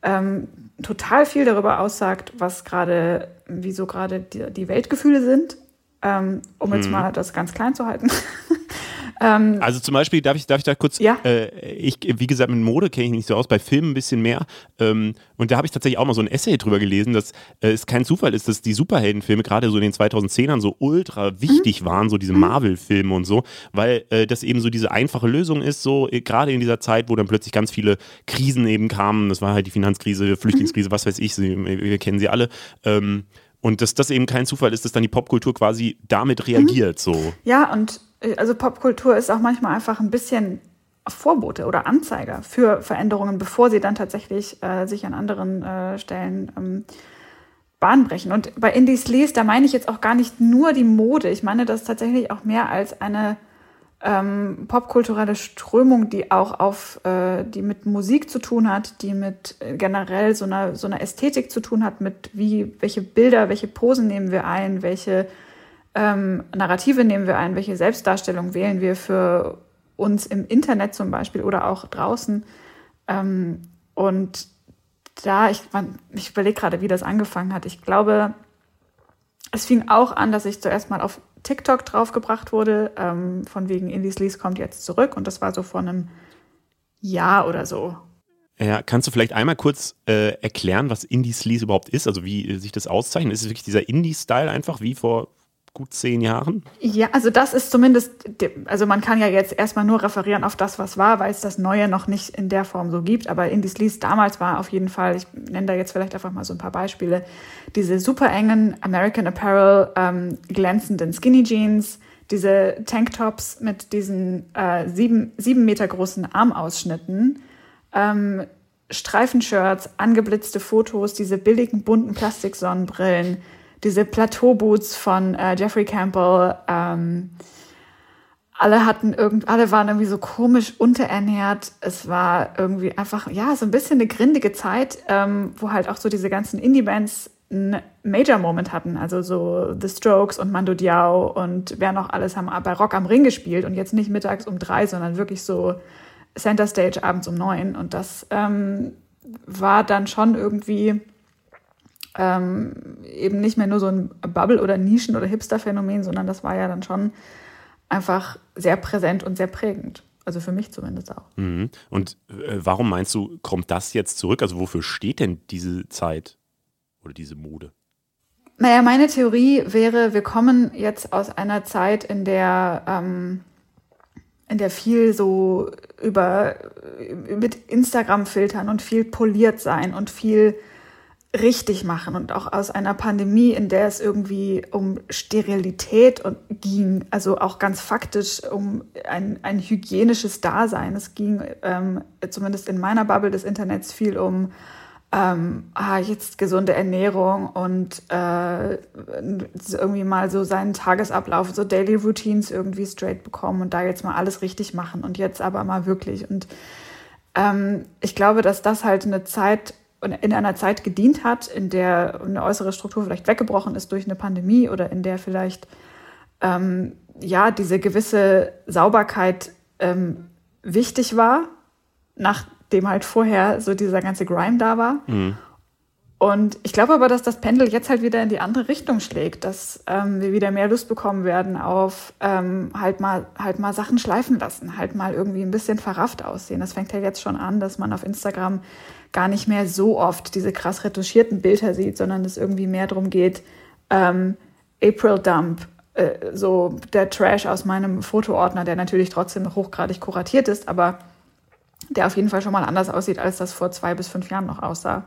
ähm, total viel darüber aussagt, was gerade, wieso gerade die, die Weltgefühle sind, ähm, um jetzt mhm. mal das ganz klein zu halten. Ähm, also zum Beispiel, darf ich, darf ich da kurz, ja? Äh, ich, wie gesagt, mit Mode kenne ich mich nicht so aus, bei Filmen ein bisschen mehr. Ähm, und da habe ich tatsächlich auch mal so ein Essay drüber gelesen, dass äh, es kein Zufall ist, dass die Superheldenfilme gerade so in den 2010ern so ultra wichtig mhm. waren, so diese mhm. Marvel-Filme und so, weil äh, das eben so diese einfache Lösung ist, so äh, gerade in dieser Zeit, wo dann plötzlich ganz viele Krisen eben kamen. Das war halt die Finanzkrise, Flüchtlingskrise, mhm. was weiß ich, sie, wir kennen sie alle. Ähm, und dass das eben kein Zufall ist, dass dann die Popkultur quasi damit reagiert. Mhm. So. Ja, und also Popkultur ist auch manchmal einfach ein bisschen Vorbote oder Anzeiger für Veränderungen, bevor sie dann tatsächlich äh, sich an anderen äh, Stellen ähm, Bahn brechen. Und bei Indies Lease, da meine ich jetzt auch gar nicht nur die Mode. Ich meine das tatsächlich auch mehr als eine ähm, popkulturelle Strömung, die auch auf, äh, die mit Musik zu tun hat, die mit äh, generell so einer, so einer Ästhetik zu tun hat, mit wie, welche Bilder, welche Posen nehmen wir ein, welche ähm, Narrative nehmen wir ein, welche Selbstdarstellung wählen wir für uns im Internet zum Beispiel oder auch draußen. Ähm, und da, ich, ich überlege gerade, wie das angefangen hat. Ich glaube, es fing auch an, dass ich zuerst mal auf TikTok draufgebracht wurde, ähm, von wegen Indies Lease kommt jetzt zurück. Und das war so vor einem Jahr oder so. Ja, kannst du vielleicht einmal kurz äh, erklären, was Indie-Sleaze überhaupt ist? Also wie äh, sich das auszeichnet? Ist es wirklich dieser Indie-Style einfach wie vor gut zehn Jahren? Ja, also das ist zumindest, also man kann ja jetzt erstmal nur referieren auf das, was war, weil es das Neue noch nicht in der Form so gibt. Aber Indie-Sleaze damals war auf jeden Fall, ich nenne da jetzt vielleicht einfach mal so ein paar Beispiele, diese super engen American Apparel, ähm, glänzenden Skinny Jeans, diese Tanktops mit diesen äh, sieben, sieben Meter großen Armausschnitten, ähm, Streifenshirts, angeblitzte Fotos, diese billigen bunten Plastiksonnenbrillen, diese Plateauboots von äh, Jeffrey Campbell. Ähm, alle hatten irgend, alle waren irgendwie so komisch unterernährt. Es war irgendwie einfach, ja, so ein bisschen eine grindige Zeit, ähm, wo halt auch so diese ganzen Indie-Bands einen Major-Moment hatten. Also so The Strokes und Mando Diao und wer noch alles haben bei Rock am Ring gespielt und jetzt nicht mittags um drei, sondern wirklich so Center Stage abends um neun. Und das ähm, war dann schon irgendwie ähm, eben nicht mehr nur so ein Bubble- oder Nischen- oder Hipster-Phänomen, sondern das war ja dann schon einfach sehr präsent und sehr prägend. Also für mich zumindest auch. Mhm. Und äh, warum meinst du, kommt das jetzt zurück? Also wofür steht denn diese Zeit oder diese Mode? Naja, meine Theorie wäre, wir kommen jetzt aus einer Zeit, in der ähm, in der viel so über mit Instagram-Filtern und viel poliert sein und viel richtig machen und auch aus einer Pandemie, in der es irgendwie um Sterilität ging, also auch ganz faktisch um ein, ein hygienisches Dasein. Es ging ähm, zumindest in meiner Bubble des Internets viel um ähm, ah, jetzt gesunde Ernährung und äh, irgendwie mal so seinen Tagesablauf, so Daily Routines irgendwie straight bekommen und da jetzt mal alles richtig machen und jetzt aber mal wirklich. Und ähm, ich glaube, dass das halt eine Zeit in einer Zeit gedient hat, in der eine äußere Struktur vielleicht weggebrochen ist durch eine Pandemie oder in der vielleicht ähm, ja diese gewisse Sauberkeit ähm, wichtig war, nach dem halt vorher so dieser ganze Grime da war. Mhm. Und ich glaube aber, dass das Pendel jetzt halt wieder in die andere Richtung schlägt, dass ähm, wir wieder mehr Lust bekommen werden auf ähm, halt mal halt mal Sachen schleifen lassen, halt mal irgendwie ein bisschen verrafft aussehen. Das fängt ja jetzt schon an, dass man auf Instagram gar nicht mehr so oft diese krass retuschierten Bilder sieht, sondern es irgendwie mehr darum geht, ähm, April Dump, äh, so der Trash aus meinem Fotoordner, der natürlich trotzdem hochgradig kuratiert ist, aber der auf jeden Fall schon mal anders aussieht, als das vor zwei bis fünf Jahren noch aussah.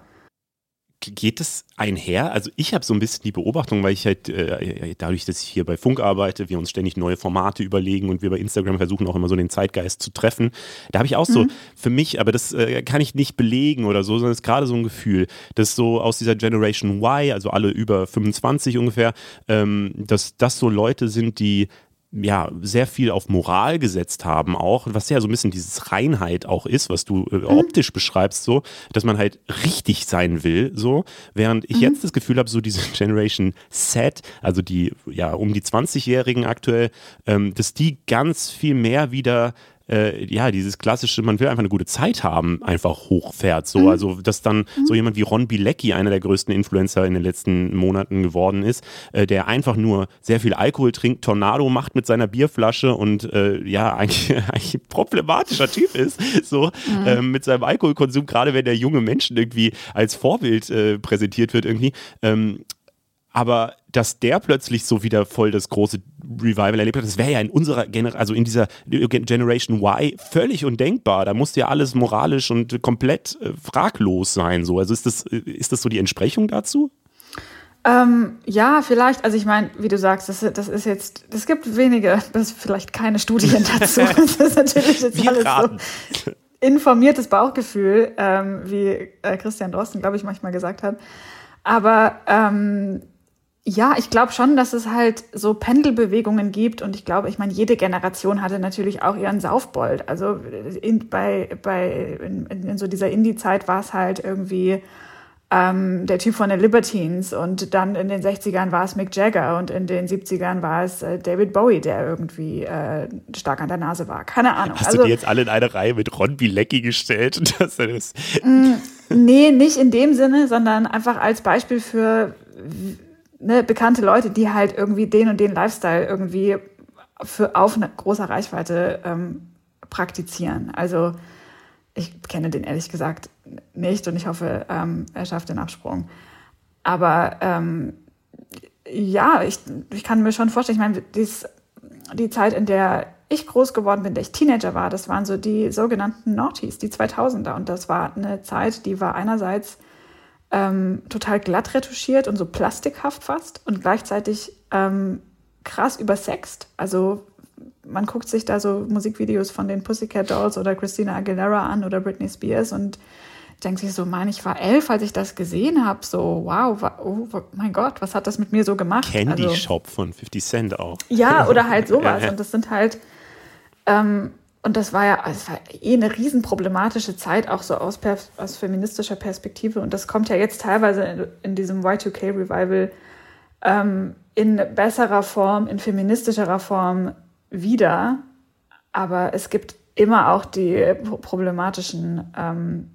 Geht es einher? Also ich habe so ein bisschen die Beobachtung, weil ich halt äh, dadurch, dass ich hier bei Funk arbeite, wir uns ständig neue Formate überlegen und wir bei Instagram versuchen auch immer so den Zeitgeist zu treffen. Da habe ich auch mhm. so für mich, aber das äh, kann ich nicht belegen oder so, sondern es ist gerade so ein Gefühl, dass so aus dieser Generation Y, also alle über 25 ungefähr, ähm, dass das so Leute sind, die ja, sehr viel auf Moral gesetzt haben auch, was ja so ein bisschen dieses Reinheit auch ist, was du äh, mhm. optisch beschreibst, so, dass man halt richtig sein will, so, während ich mhm. jetzt das Gefühl habe, so diese Generation Set, also die, ja, um die 20-Jährigen aktuell, ähm, dass die ganz viel mehr wieder äh, ja, dieses klassische, man will einfach eine gute Zeit haben, einfach hochfährt. So, mhm. also, dass dann mhm. so jemand wie Ron Bilecki, einer der größten Influencer in den letzten Monaten geworden ist, äh, der einfach nur sehr viel Alkohol trinkt, Tornado macht mit seiner Bierflasche und äh, ja, eigentlich, eigentlich ein problematischer Typ ist, so mhm. ähm, mit seinem Alkoholkonsum, gerade wenn der junge Menschen irgendwie als Vorbild äh, präsentiert wird, irgendwie. Ähm, aber dass der plötzlich so wieder voll das große Revival erlebt hat, das wäre ja in unserer Generation, also in dieser Generation Y völlig undenkbar. Da musste ja alles moralisch und komplett äh, fraglos sein. So. Also ist das, äh, ist das so die Entsprechung dazu? Ähm, ja, vielleicht. Also ich meine, wie du sagst, das, das ist jetzt, es gibt wenige, das vielleicht keine Studien dazu. das ist natürlich jetzt Wir alles raten. so informiertes Bauchgefühl, ähm, wie äh, Christian Drosten, glaube ich, manchmal gesagt hat. Aber ähm, ja, ich glaube schon, dass es halt so Pendelbewegungen gibt und ich glaube, ich meine, jede Generation hatte natürlich auch ihren Saufbold. Also in, bei, bei in, in so dieser Indie-Zeit war es halt irgendwie ähm, der Typ von den Libertines und dann in den 60ern war es Mick Jagger und in den 70ern war es äh, David Bowie, der irgendwie äh, stark an der Nase war. Keine Ahnung. Hast also, du die jetzt alle in eine Reihe mit Ron Bilecki gestellt? Das, das mm, nee, nicht in dem Sinne, sondern einfach als Beispiel für ne, bekannte Leute, die halt irgendwie den und den Lifestyle irgendwie für auf eine große Reichweite ähm, praktizieren. Also ich kenne den ehrlich gesagt nicht und ich hoffe, ähm, er schafft den Absprung. Aber ähm, ja, ich, ich kann mir schon vorstellen, ich meine, dies, die Zeit, in der ich groß geworden bin, in der ich Teenager war, das waren so die sogenannten Naughties, die 2000er. Und das war eine Zeit, die war einerseits ähm, total glatt retuschiert und so plastikhaft fast und gleichzeitig ähm, krass übersext. Also man guckt sich da so Musikvideos von den Pussycat Dolls oder Christina Aguilera an oder Britney Spears und denkt sich so, Mann, ich war elf, als ich das gesehen habe. So, wow, oh mein Gott, was hat das mit mir so gemacht? Candy also, Shop von 50 Cent auch. Ja, oder halt sowas. Und das sind halt, ähm, und das war ja, es war eh eine riesenproblematische Zeit, auch so aus, aus feministischer Perspektive. Und das kommt ja jetzt teilweise in, in diesem Y2K-Revival ähm, in besserer Form, in feministischerer Form wieder. Aber es gibt immer auch die problematischen, ähm,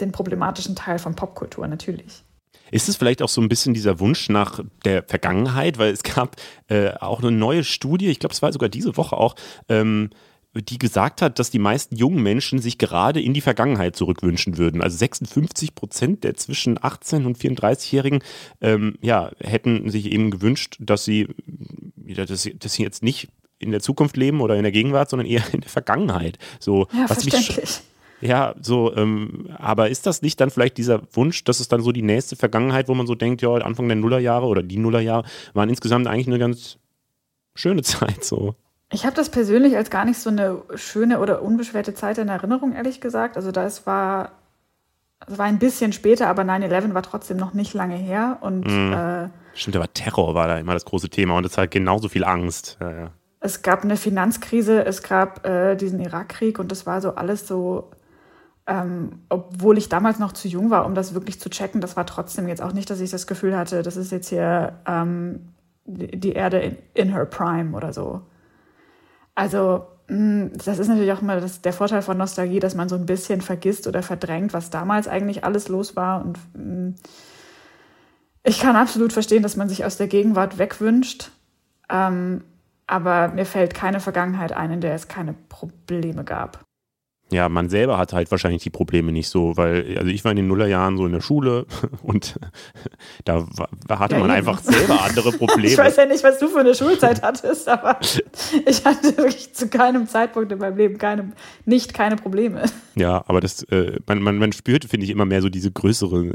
den problematischen Teil von Popkultur, natürlich. Ist es vielleicht auch so ein bisschen dieser Wunsch nach der Vergangenheit? Weil es gab äh, auch eine neue Studie, ich glaube, es war sogar diese Woche auch, ähm, die gesagt hat, dass die meisten jungen Menschen sich gerade in die Vergangenheit zurückwünschen würden. Also 56 Prozent der zwischen 18 und 34-Jährigen ähm, ja, hätten sich eben gewünscht, dass sie, dass, dass sie jetzt nicht in der Zukunft leben oder in der Gegenwart, sondern eher in der Vergangenheit. So, ja, was verständlich. Mich, ja, so, ähm, aber ist das nicht dann vielleicht dieser Wunsch, dass es dann so die nächste Vergangenheit, wo man so denkt, ja, Anfang der Nullerjahre oder die Nullerjahre waren insgesamt eigentlich eine ganz schöne Zeit so. Ich habe das persönlich als gar nicht so eine schöne oder unbeschwerte Zeit in Erinnerung, ehrlich gesagt. Also das war, das war ein bisschen später, aber 9-11 war trotzdem noch nicht lange her. Und, mm. äh, Stimmt, aber Terror war da immer das große Thema und es hat genauso viel Angst. Ja, ja. Es gab eine Finanzkrise, es gab äh, diesen Irakkrieg und das war so alles so, ähm, obwohl ich damals noch zu jung war, um das wirklich zu checken, das war trotzdem jetzt auch nicht, dass ich das Gefühl hatte, das ist jetzt hier ähm, die Erde in, in her prime oder so. Also hm, das ist natürlich auch immer das, der Vorteil von Nostalgie, dass man so ein bisschen vergisst oder verdrängt, was damals eigentlich alles los war. Und hm, ich kann absolut verstehen, dass man sich aus der Gegenwart wegwünscht. Ähm, aber mir fällt keine Vergangenheit ein, in der es keine Probleme gab ja, man selber hat halt wahrscheinlich die Probleme nicht so, weil, also ich war in den Nullerjahren so in der Schule und da, da hatte ja, man eben. einfach selber andere Probleme. ich weiß ja nicht, was du für eine Schulzeit hattest, aber ich hatte wirklich zu keinem Zeitpunkt in meinem Leben keine, nicht keine Probleme. Ja, aber das, äh, man, man, man spürt, finde ich, immer mehr so diese größere,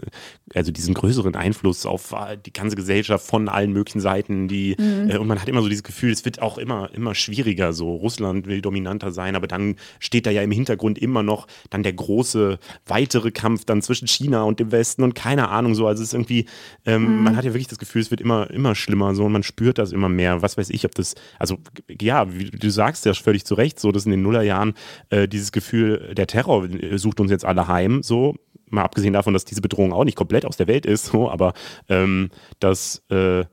also diesen größeren Einfluss auf äh, die ganze Gesellschaft von allen möglichen Seiten, die, mhm. äh, und man hat immer so dieses Gefühl, es wird auch immer, immer schwieriger, so Russland will dominanter sein, aber dann steht da ja im Hintergrund Hintergrund immer noch dann der große weitere Kampf dann zwischen China und dem Westen und keine Ahnung so. Also es ist irgendwie, ähm, mhm. man hat ja wirklich das Gefühl, es wird immer, immer schlimmer so und man spürt das immer mehr. Was weiß ich, ob das, also ja, wie du sagst ja völlig zu Recht, so dass in den Nullerjahren äh, dieses Gefühl, der Terror sucht uns jetzt alle heim, so mal abgesehen davon, dass diese Bedrohung auch nicht komplett aus der Welt ist, so, aber ähm, dass äh,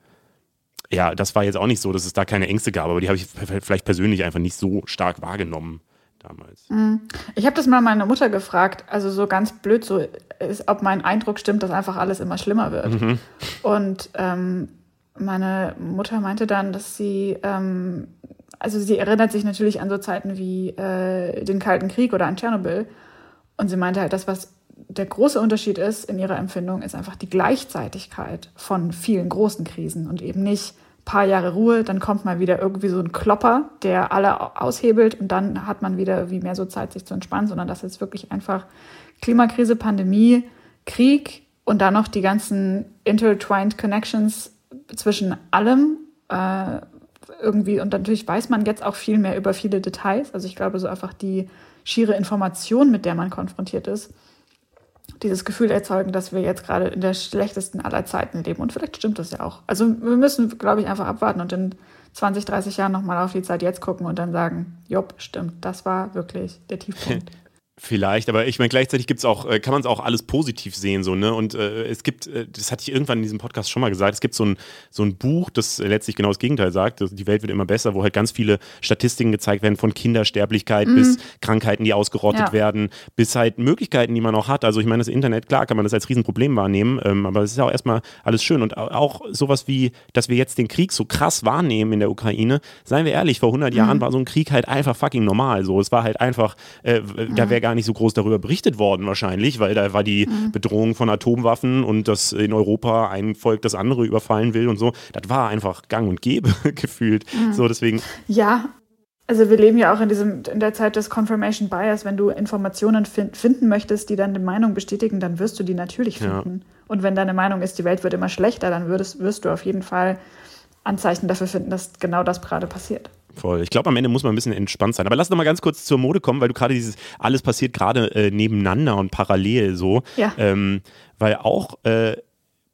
ja, das war jetzt auch nicht so, dass es da keine Ängste gab, aber die habe ich vielleicht persönlich einfach nicht so stark wahrgenommen damals. Mhm. Ich habe das mal meine Mutter gefragt, also so ganz blöd, so ist, ob mein Eindruck stimmt, dass einfach alles immer schlimmer wird. Mhm. Und ähm, meine Mutter meinte dann, dass sie, ähm, also sie erinnert sich natürlich an so Zeiten wie äh, den Kalten Krieg oder an Tschernobyl. Und sie meinte halt, das, was der große Unterschied ist in ihrer Empfindung, ist einfach die Gleichzeitigkeit von vielen großen Krisen und eben nicht paar Jahre Ruhe, dann kommt mal wieder irgendwie so ein Klopper, der alle aushebelt und dann hat man wieder wie mehr so Zeit, sich zu entspannen, sondern das ist wirklich einfach Klimakrise, Pandemie, Krieg und dann noch die ganzen intertwined Connections zwischen allem äh, irgendwie und natürlich weiß man jetzt auch viel mehr über viele Details. Also ich glaube, so einfach die schiere Information, mit der man konfrontiert ist, dieses Gefühl erzeugen, dass wir jetzt gerade in der schlechtesten aller Zeiten leben. Und vielleicht stimmt das ja auch. Also wir müssen, glaube ich, einfach abwarten und in 20, 30 Jahren nochmal auf die Zeit jetzt gucken und dann sagen, jopp, stimmt, das war wirklich der Tiefpunkt. Vielleicht, aber ich meine, gleichzeitig gibt's auch, äh, kann man es auch alles positiv sehen, so, ne? Und äh, es gibt, äh, das hatte ich irgendwann in diesem Podcast schon mal gesagt, es gibt so ein, so ein Buch, das letztlich genau das Gegenteil sagt, die Welt wird immer besser, wo halt ganz viele Statistiken gezeigt werden von Kindersterblichkeit mhm. bis Krankheiten, die ausgerottet ja. werden, bis halt Möglichkeiten, die man auch hat. Also ich meine, das Internet, klar kann man das als Riesenproblem wahrnehmen, ähm, aber es ist ja auch erstmal alles schön. Und auch sowas wie, dass wir jetzt den Krieg so krass wahrnehmen in der Ukraine, seien wir ehrlich, vor 100 mhm. Jahren war so ein Krieg halt einfach fucking normal. So, es war halt einfach, äh, mhm. da wäre gar nicht so groß darüber berichtet worden wahrscheinlich, weil da war die mhm. Bedrohung von Atomwaffen und dass in Europa ein Volk das andere überfallen will und so. Das war einfach gang und gäbe gefühlt. Mhm. So deswegen. Ja, also wir leben ja auch in diesem in der Zeit des Confirmation Bias. Wenn du Informationen find, finden möchtest, die deine Meinung bestätigen, dann wirst du die natürlich finden. Ja. Und wenn deine Meinung ist, die Welt wird immer schlechter, dann würdest, wirst du auf jeden Fall Anzeichen dafür finden, dass genau das gerade passiert. Voll. Ich glaube, am Ende muss man ein bisschen entspannt sein. Aber lass doch mal ganz kurz zur Mode kommen, weil du gerade dieses, alles passiert gerade äh, nebeneinander und parallel so. Ja. Ähm, weil auch äh,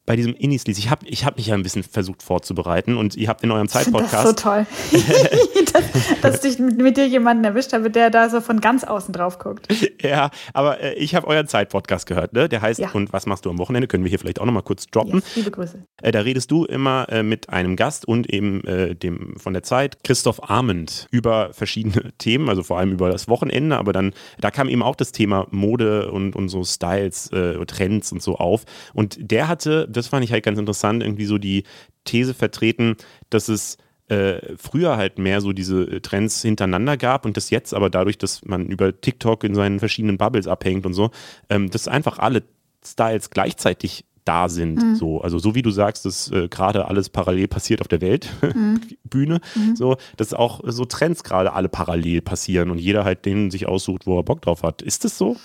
bei diesem Innislies, ich habe ich hab mich ja ein bisschen versucht vorzubereiten und ihr habt in eurem Zeitpodcast. Das ist so toll. dass, dass ich mit dir jemanden erwischt habe, der da so von ganz außen drauf guckt. Ja, aber äh, ich habe euren Zeitpodcast gehört, ne? Der heißt ja. Und was machst du am Wochenende? Können wir hier vielleicht auch nochmal kurz droppen. Yes, liebe Grüße. Äh, da redest du immer äh, mit einem Gast und eben äh, dem von der Zeit, Christoph Arment, über verschiedene Themen, also vor allem über das Wochenende, aber dann, da kam eben auch das Thema Mode und, und so Styles, äh, Trends und so auf. Und der hatte das fand ich halt ganz interessant, irgendwie so die These vertreten, dass es äh, früher halt mehr so diese äh, Trends hintereinander gab und das jetzt aber dadurch, dass man über TikTok in seinen verschiedenen Bubbles abhängt und so, ähm, dass einfach alle Styles gleichzeitig da sind. Mhm. So, also so wie du sagst, dass äh, gerade alles parallel passiert auf der Weltbühne, mhm. mhm. so, dass auch so Trends gerade alle parallel passieren und jeder halt den sich aussucht, wo er Bock drauf hat. Ist das so?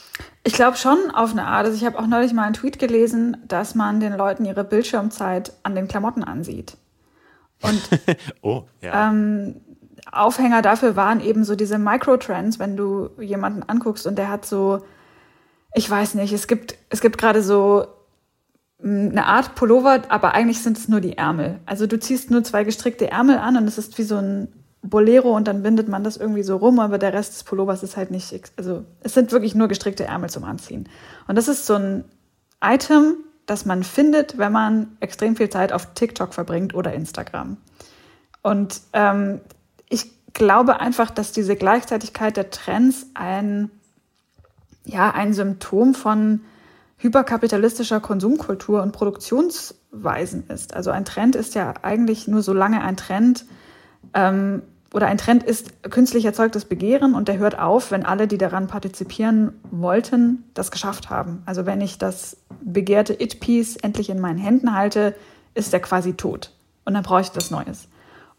Ich glaube schon auf eine Art. Also ich habe auch neulich mal einen Tweet gelesen, dass man den Leuten ihre Bildschirmzeit an den Klamotten ansieht. Und oh, ja. ähm, Aufhänger dafür waren eben so diese Microtrends, wenn du jemanden anguckst und der hat so, ich weiß nicht, es gibt, es gibt gerade so eine Art Pullover, aber eigentlich sind es nur die Ärmel. Also du ziehst nur zwei gestrickte Ärmel an und es ist wie so ein Bolero und dann bindet man das irgendwie so rum, aber der Rest des Pullovers ist halt nicht, also es sind wirklich nur gestrickte Ärmel zum Anziehen. Und das ist so ein Item, das man findet, wenn man extrem viel Zeit auf TikTok verbringt oder Instagram. Und ähm, ich glaube einfach, dass diese Gleichzeitigkeit der Trends ein, ja, ein Symptom von hyperkapitalistischer Konsumkultur und Produktionsweisen ist. Also ein Trend ist ja eigentlich nur so lange ein Trend ähm, oder ein Trend ist künstlich erzeugtes Begehren und der hört auf, wenn alle, die daran partizipieren wollten, das geschafft haben. Also wenn ich das begehrte It-Piece endlich in meinen Händen halte, ist der quasi tot und dann brauche ich das Neues.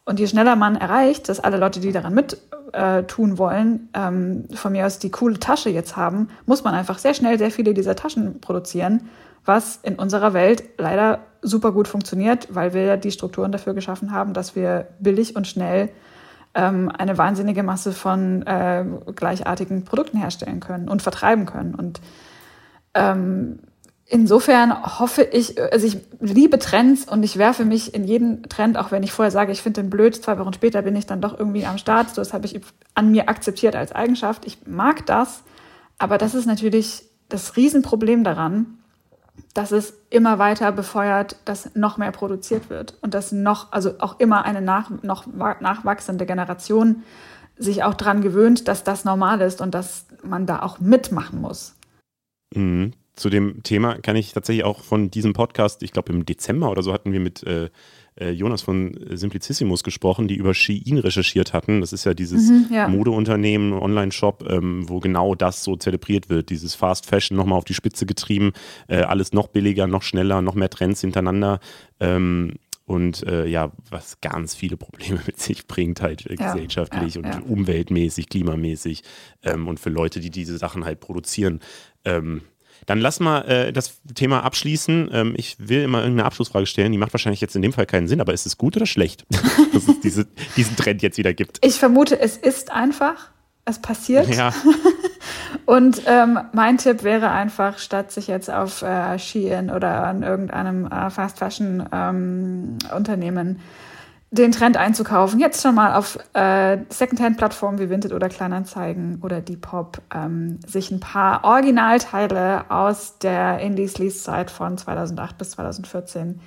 Und je schneller man erreicht, dass alle Leute, die daran mit äh, tun wollen, ähm, von mir aus die coole Tasche jetzt haben, muss man einfach sehr schnell sehr viele dieser Taschen produzieren, was in unserer Welt leider super gut funktioniert, weil wir die Strukturen dafür geschaffen haben, dass wir billig und schnell ähm, eine wahnsinnige Masse von äh, gleichartigen Produkten herstellen können und vertreiben können. Und ähm, insofern hoffe ich, also ich liebe Trends und ich werfe mich in jeden Trend, auch wenn ich vorher sage, ich finde den blöd, zwei Wochen später bin ich dann doch irgendwie am Start. So, das habe ich an mir akzeptiert als Eigenschaft. Ich mag das, aber das ist natürlich das Riesenproblem daran, dass es immer weiter befeuert, dass noch mehr produziert wird und dass noch, also auch immer eine nach, noch nachwachsende Generation sich auch daran gewöhnt, dass das normal ist und dass man da auch mitmachen muss. Mhm zu dem Thema kann ich tatsächlich auch von diesem Podcast, ich glaube im Dezember oder so hatten wir mit äh, äh Jonas von Simplicissimus gesprochen, die über Shein recherchiert hatten. Das ist ja dieses mhm, ja. Modeunternehmen, Online-Shop, ähm, wo genau das so zelebriert wird. Dieses Fast Fashion nochmal auf die Spitze getrieben, äh, alles noch billiger, noch schneller, noch mehr Trends hintereinander. Ähm, und äh, ja, was ganz viele Probleme mit sich bringt, halt ja, gesellschaftlich ja, und ja. umweltmäßig, klimamäßig ähm, und für Leute, die diese Sachen halt produzieren. Ähm, dann lass mal äh, das Thema abschließen. Ähm, ich will immer irgendeine Abschlussfrage stellen. Die macht wahrscheinlich jetzt in dem Fall keinen Sinn, aber ist es gut oder schlecht, dass es diese, diesen Trend jetzt wieder gibt? Ich vermute, es ist einfach. Es passiert. Ja. Und ähm, mein Tipp wäre einfach, statt sich jetzt auf äh, Shein oder an irgendeinem äh, Fast Fashion ähm, Unternehmen den Trend einzukaufen. Jetzt schon mal auf äh, Secondhand-Plattformen wie Vinted oder Kleinanzeigen oder Depop ähm, sich ein paar Originalteile aus der Indie-Sleaze-Zeit von 2008 bis 2014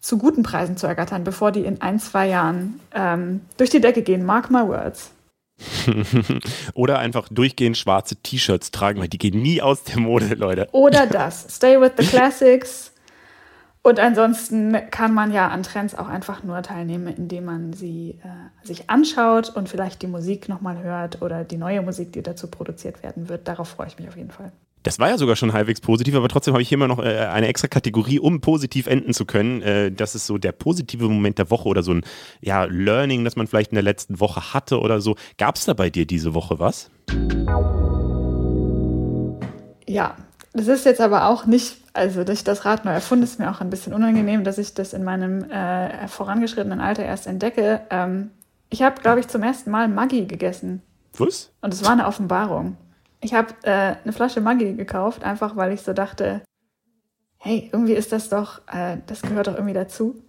zu guten Preisen zu ergattern, bevor die in ein, zwei Jahren ähm, durch die Decke gehen. Mark my words. Oder einfach durchgehend schwarze T-Shirts tragen, weil die gehen nie aus der Mode, Leute. Oder das. Stay with the classics. Und ansonsten kann man ja an Trends auch einfach nur teilnehmen, indem man sie äh, sich anschaut und vielleicht die Musik nochmal hört oder die neue Musik, die dazu produziert werden wird. Darauf freue ich mich auf jeden Fall. Das war ja sogar schon halbwegs positiv, aber trotzdem habe ich hier immer noch äh, eine extra Kategorie, um positiv enden zu können. Äh, das ist so der positive Moment der Woche oder so ein ja, Learning, das man vielleicht in der letzten Woche hatte oder so. Gab es da bei dir diese Woche was? Ja, das ist jetzt aber auch nicht, also ich das Rad neu erfunden, ist mir auch ein bisschen unangenehm, dass ich das in meinem äh, vorangeschrittenen Alter erst entdecke. Ähm, ich habe, glaube ich, zum ersten Mal Maggi gegessen. Was? Und es war eine Offenbarung. Ich habe äh, eine Flasche Maggi gekauft, einfach weil ich so dachte, hey, irgendwie ist das doch, äh, das gehört doch irgendwie dazu.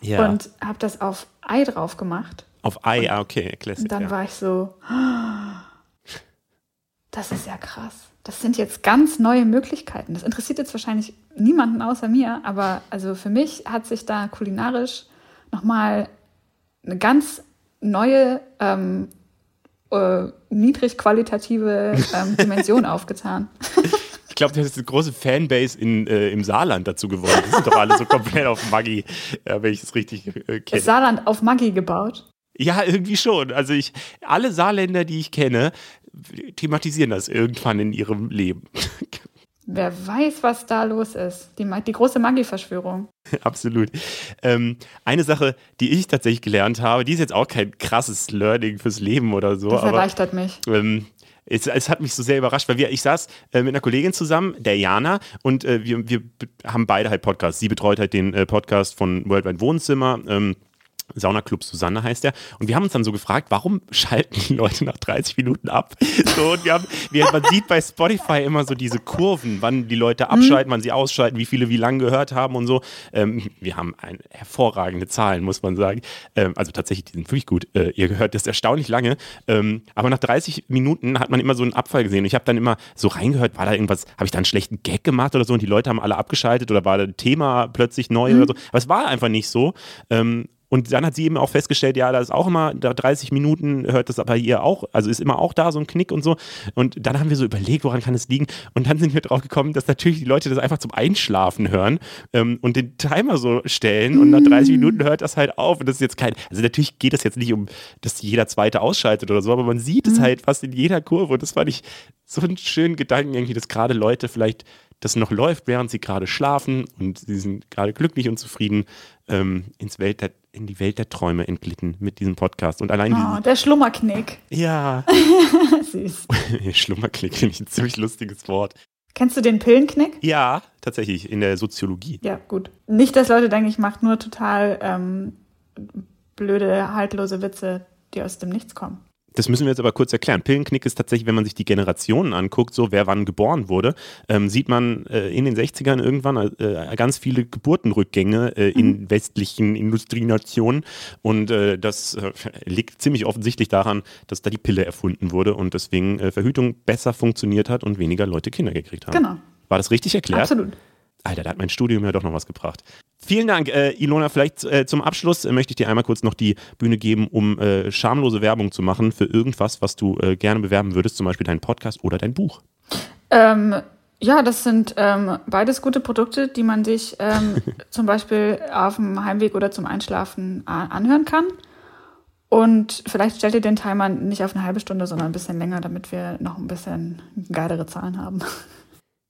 Ja. Und habe das auf Ei drauf gemacht. Auf Ei, ah, okay, Classic. Und dann ja. war ich so, das ist ja krass. Das sind jetzt ganz neue Möglichkeiten. Das interessiert jetzt wahrscheinlich niemanden außer mir, aber also für mich hat sich da kulinarisch nochmal eine ganz neue ähm, äh, niedrig qualitative ähm, Dimension aufgetan. Ich glaube, das ist eine große Fanbase in, äh, im Saarland dazu geworden. Die sind doch alle so komplett auf Maggi, ja, wenn ich das richtig äh, kenne. Ist Saarland auf Maggi gebaut? Ja, irgendwie schon. Also ich, alle Saarländer, die ich kenne, thematisieren das irgendwann in ihrem Leben. Wer weiß, was da los ist. Die, die große Maggi-Verschwörung. Absolut. Ähm, eine Sache, die ich tatsächlich gelernt habe, die ist jetzt auch kein krasses Learning fürs Leben oder so. Das erleichtert aber, mich. Ähm, es, es, hat mich so sehr überrascht, weil wir, ich saß äh, mit einer Kollegin zusammen, der Jana, und äh, wir, wir haben beide halt Podcasts. Sie betreut halt den äh, Podcast von Worldwide Wohnzimmer. Ähm, Saunaclub Susanne heißt der. Und wir haben uns dann so gefragt, warum schalten die Leute nach 30 Minuten ab? So, und wir haben, wir, man sieht bei Spotify immer so diese Kurven, wann die Leute abschalten, mhm. wann sie ausschalten, wie viele wie lange gehört haben und so. Ähm, wir haben ein, hervorragende Zahlen, muss man sagen. Ähm, also tatsächlich, die sind wirklich gut. Äh, ihr gehört das erstaunlich lange. Ähm, aber nach 30 Minuten hat man immer so einen Abfall gesehen. Ich habe dann immer so reingehört, war da irgendwas, habe ich da einen schlechten Gag gemacht oder so und die Leute haben alle abgeschaltet oder war das Thema plötzlich neu mhm. oder so. Aber es war einfach nicht so. Und dann hat sie eben auch festgestellt, ja, da ist auch immer, da 30 Minuten hört das aber hier auch, also ist immer auch da so ein Knick und so. Und dann haben wir so überlegt, woran kann es liegen? Und dann sind wir drauf gekommen, dass natürlich die Leute das einfach zum Einschlafen hören ähm, und den Timer so stellen und nach 30 Minuten hört das halt auf. Und das ist jetzt kein, also natürlich geht das jetzt nicht um, dass jeder zweite ausschaltet oder so, aber man sieht es mhm. halt fast in jeder Kurve. Und das fand ich so einen schönen Gedanken irgendwie, dass gerade Leute vielleicht das noch läuft, während sie gerade schlafen und sie sind gerade glücklich und zufrieden ähm, ins Welt der, in die Welt der Träume entglitten mit diesem Podcast. Und allein oh, der Schlummerknick. Ja. Süß. Schlummerknick finde ich ein ziemlich lustiges Wort. Kennst du den Pillenknick? Ja, tatsächlich, in der Soziologie. Ja, gut. Nicht, dass Leute denken, ich mache nur total ähm, blöde, haltlose Witze, die aus dem Nichts kommen. Das müssen wir jetzt aber kurz erklären. Pillenknick ist tatsächlich, wenn man sich die Generationen anguckt, so wer wann geboren wurde, ähm, sieht man äh, in den 60ern irgendwann äh, ganz viele Geburtenrückgänge äh, in mhm. westlichen Industrienationen. Und äh, das äh, liegt ziemlich offensichtlich daran, dass da die Pille erfunden wurde und deswegen äh, Verhütung besser funktioniert hat und weniger Leute Kinder gekriegt haben. Genau. War das richtig erklärt? Absolut. Alter, da hat mein Studium ja doch noch was gebracht. Vielen Dank, äh, Ilona. Vielleicht äh, zum Abschluss äh, möchte ich dir einmal kurz noch die Bühne geben, um äh, schamlose Werbung zu machen für irgendwas, was du äh, gerne bewerben würdest, zum Beispiel deinen Podcast oder dein Buch. Ähm, ja, das sind ähm, beides gute Produkte, die man sich ähm, zum Beispiel auf dem Heimweg oder zum Einschlafen anhören kann. Und vielleicht stellt ihr den Timer nicht auf eine halbe Stunde, sondern ein bisschen länger, damit wir noch ein bisschen geilere Zahlen haben.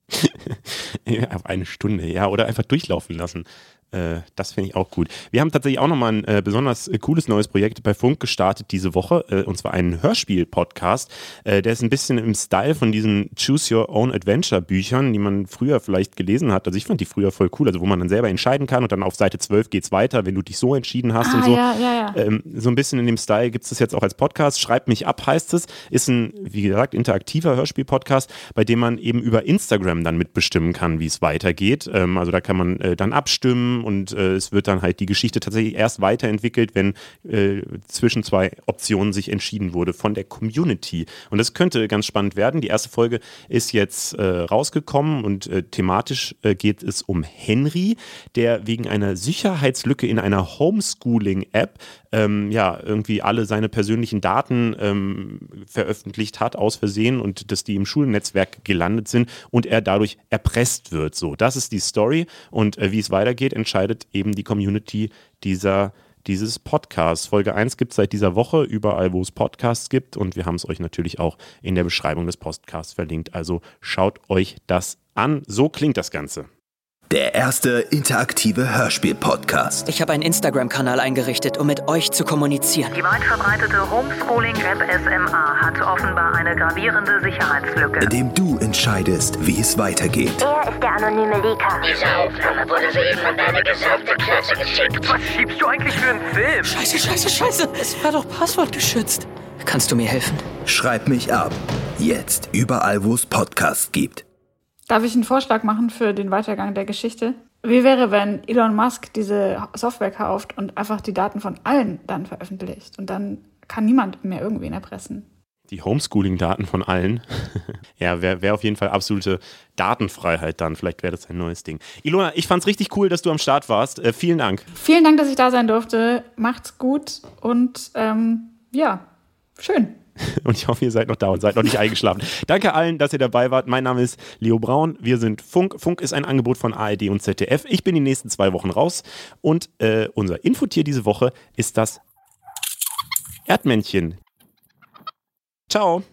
auf eine Stunde, ja, oder einfach durchlaufen lassen. Äh, das finde ich auch gut. Wir haben tatsächlich auch nochmal ein äh, besonders äh, cooles neues Projekt bei Funk gestartet diese Woche, äh, und zwar einen Hörspiel-Podcast. Äh, der ist ein bisschen im Style von diesen Choose Your Own Adventure-Büchern, die man früher vielleicht gelesen hat. Also ich fand die früher voll cool, also wo man dann selber entscheiden kann und dann auf Seite 12 geht es weiter, wenn du dich so entschieden hast ah, und so. Ja, ja, ja. Ähm, so ein bisschen in dem Style gibt es das jetzt auch als Podcast. Schreibt mich ab, heißt es. Ist ein, wie gesagt, interaktiver Hörspiel-Podcast, bei dem man eben über Instagram dann mitbestimmen kann, wie es weitergeht. Ähm, also da kann man äh, dann abstimmen und äh, es wird dann halt die Geschichte tatsächlich erst weiterentwickelt, wenn äh, zwischen zwei Optionen sich entschieden wurde von der Community. Und das könnte ganz spannend werden. Die erste Folge ist jetzt äh, rausgekommen und äh, thematisch äh, geht es um Henry, der wegen einer Sicherheitslücke in einer Homeschooling-App ähm, ja irgendwie alle seine persönlichen Daten ähm, veröffentlicht hat aus Versehen und dass die im Schulnetzwerk gelandet sind und er dadurch erpresst wird. So, das ist die Story und äh, wie es weitergeht, entscheidet eben die Community dieser dieses Podcasts. Folge 1 gibt es seit dieser Woche überall, wo es Podcasts gibt und wir haben es euch natürlich auch in der Beschreibung des Podcasts verlinkt. Also schaut euch das an. So klingt das Ganze. Der erste interaktive Hörspiel-Podcast. Ich habe einen Instagram-Kanal eingerichtet, um mit euch zu kommunizieren. Die weit verbreitete Homeschooling-App SMA hat offenbar eine gravierende Sicherheitslücke. In dem du entscheidest, wie es weitergeht. Er ist der anonyme Leaker. Diese Aufnahme wurde soeben an deine gesamte Klasse geschickt. Was schiebst du eigentlich für einen Film? Scheiße, scheiße, scheiße. Es war doch passwortgeschützt. Kannst du mir helfen? Schreib mich ab. Jetzt überall, wo es Podcasts gibt. Darf ich einen Vorschlag machen für den Weitergang der Geschichte? Wie wäre, wenn Elon Musk diese Software kauft und einfach die Daten von allen dann veröffentlicht und dann kann niemand mehr irgendwen erpressen? Die Homeschooling-Daten von allen. ja, wäre wär auf jeden Fall absolute Datenfreiheit dann. Vielleicht wäre das ein neues Ding. Ilona, ich fand's richtig cool, dass du am Start warst. Äh, vielen Dank. Vielen Dank, dass ich da sein durfte. Macht's gut und ähm, ja, schön. Und ich hoffe, ihr seid noch da und seid noch nicht eingeschlafen. Danke allen, dass ihr dabei wart. Mein Name ist Leo Braun. Wir sind Funk. Funk ist ein Angebot von ARD und ZDF. Ich bin die nächsten zwei Wochen raus. Und äh, unser Infotier diese Woche ist das Erdmännchen. Ciao.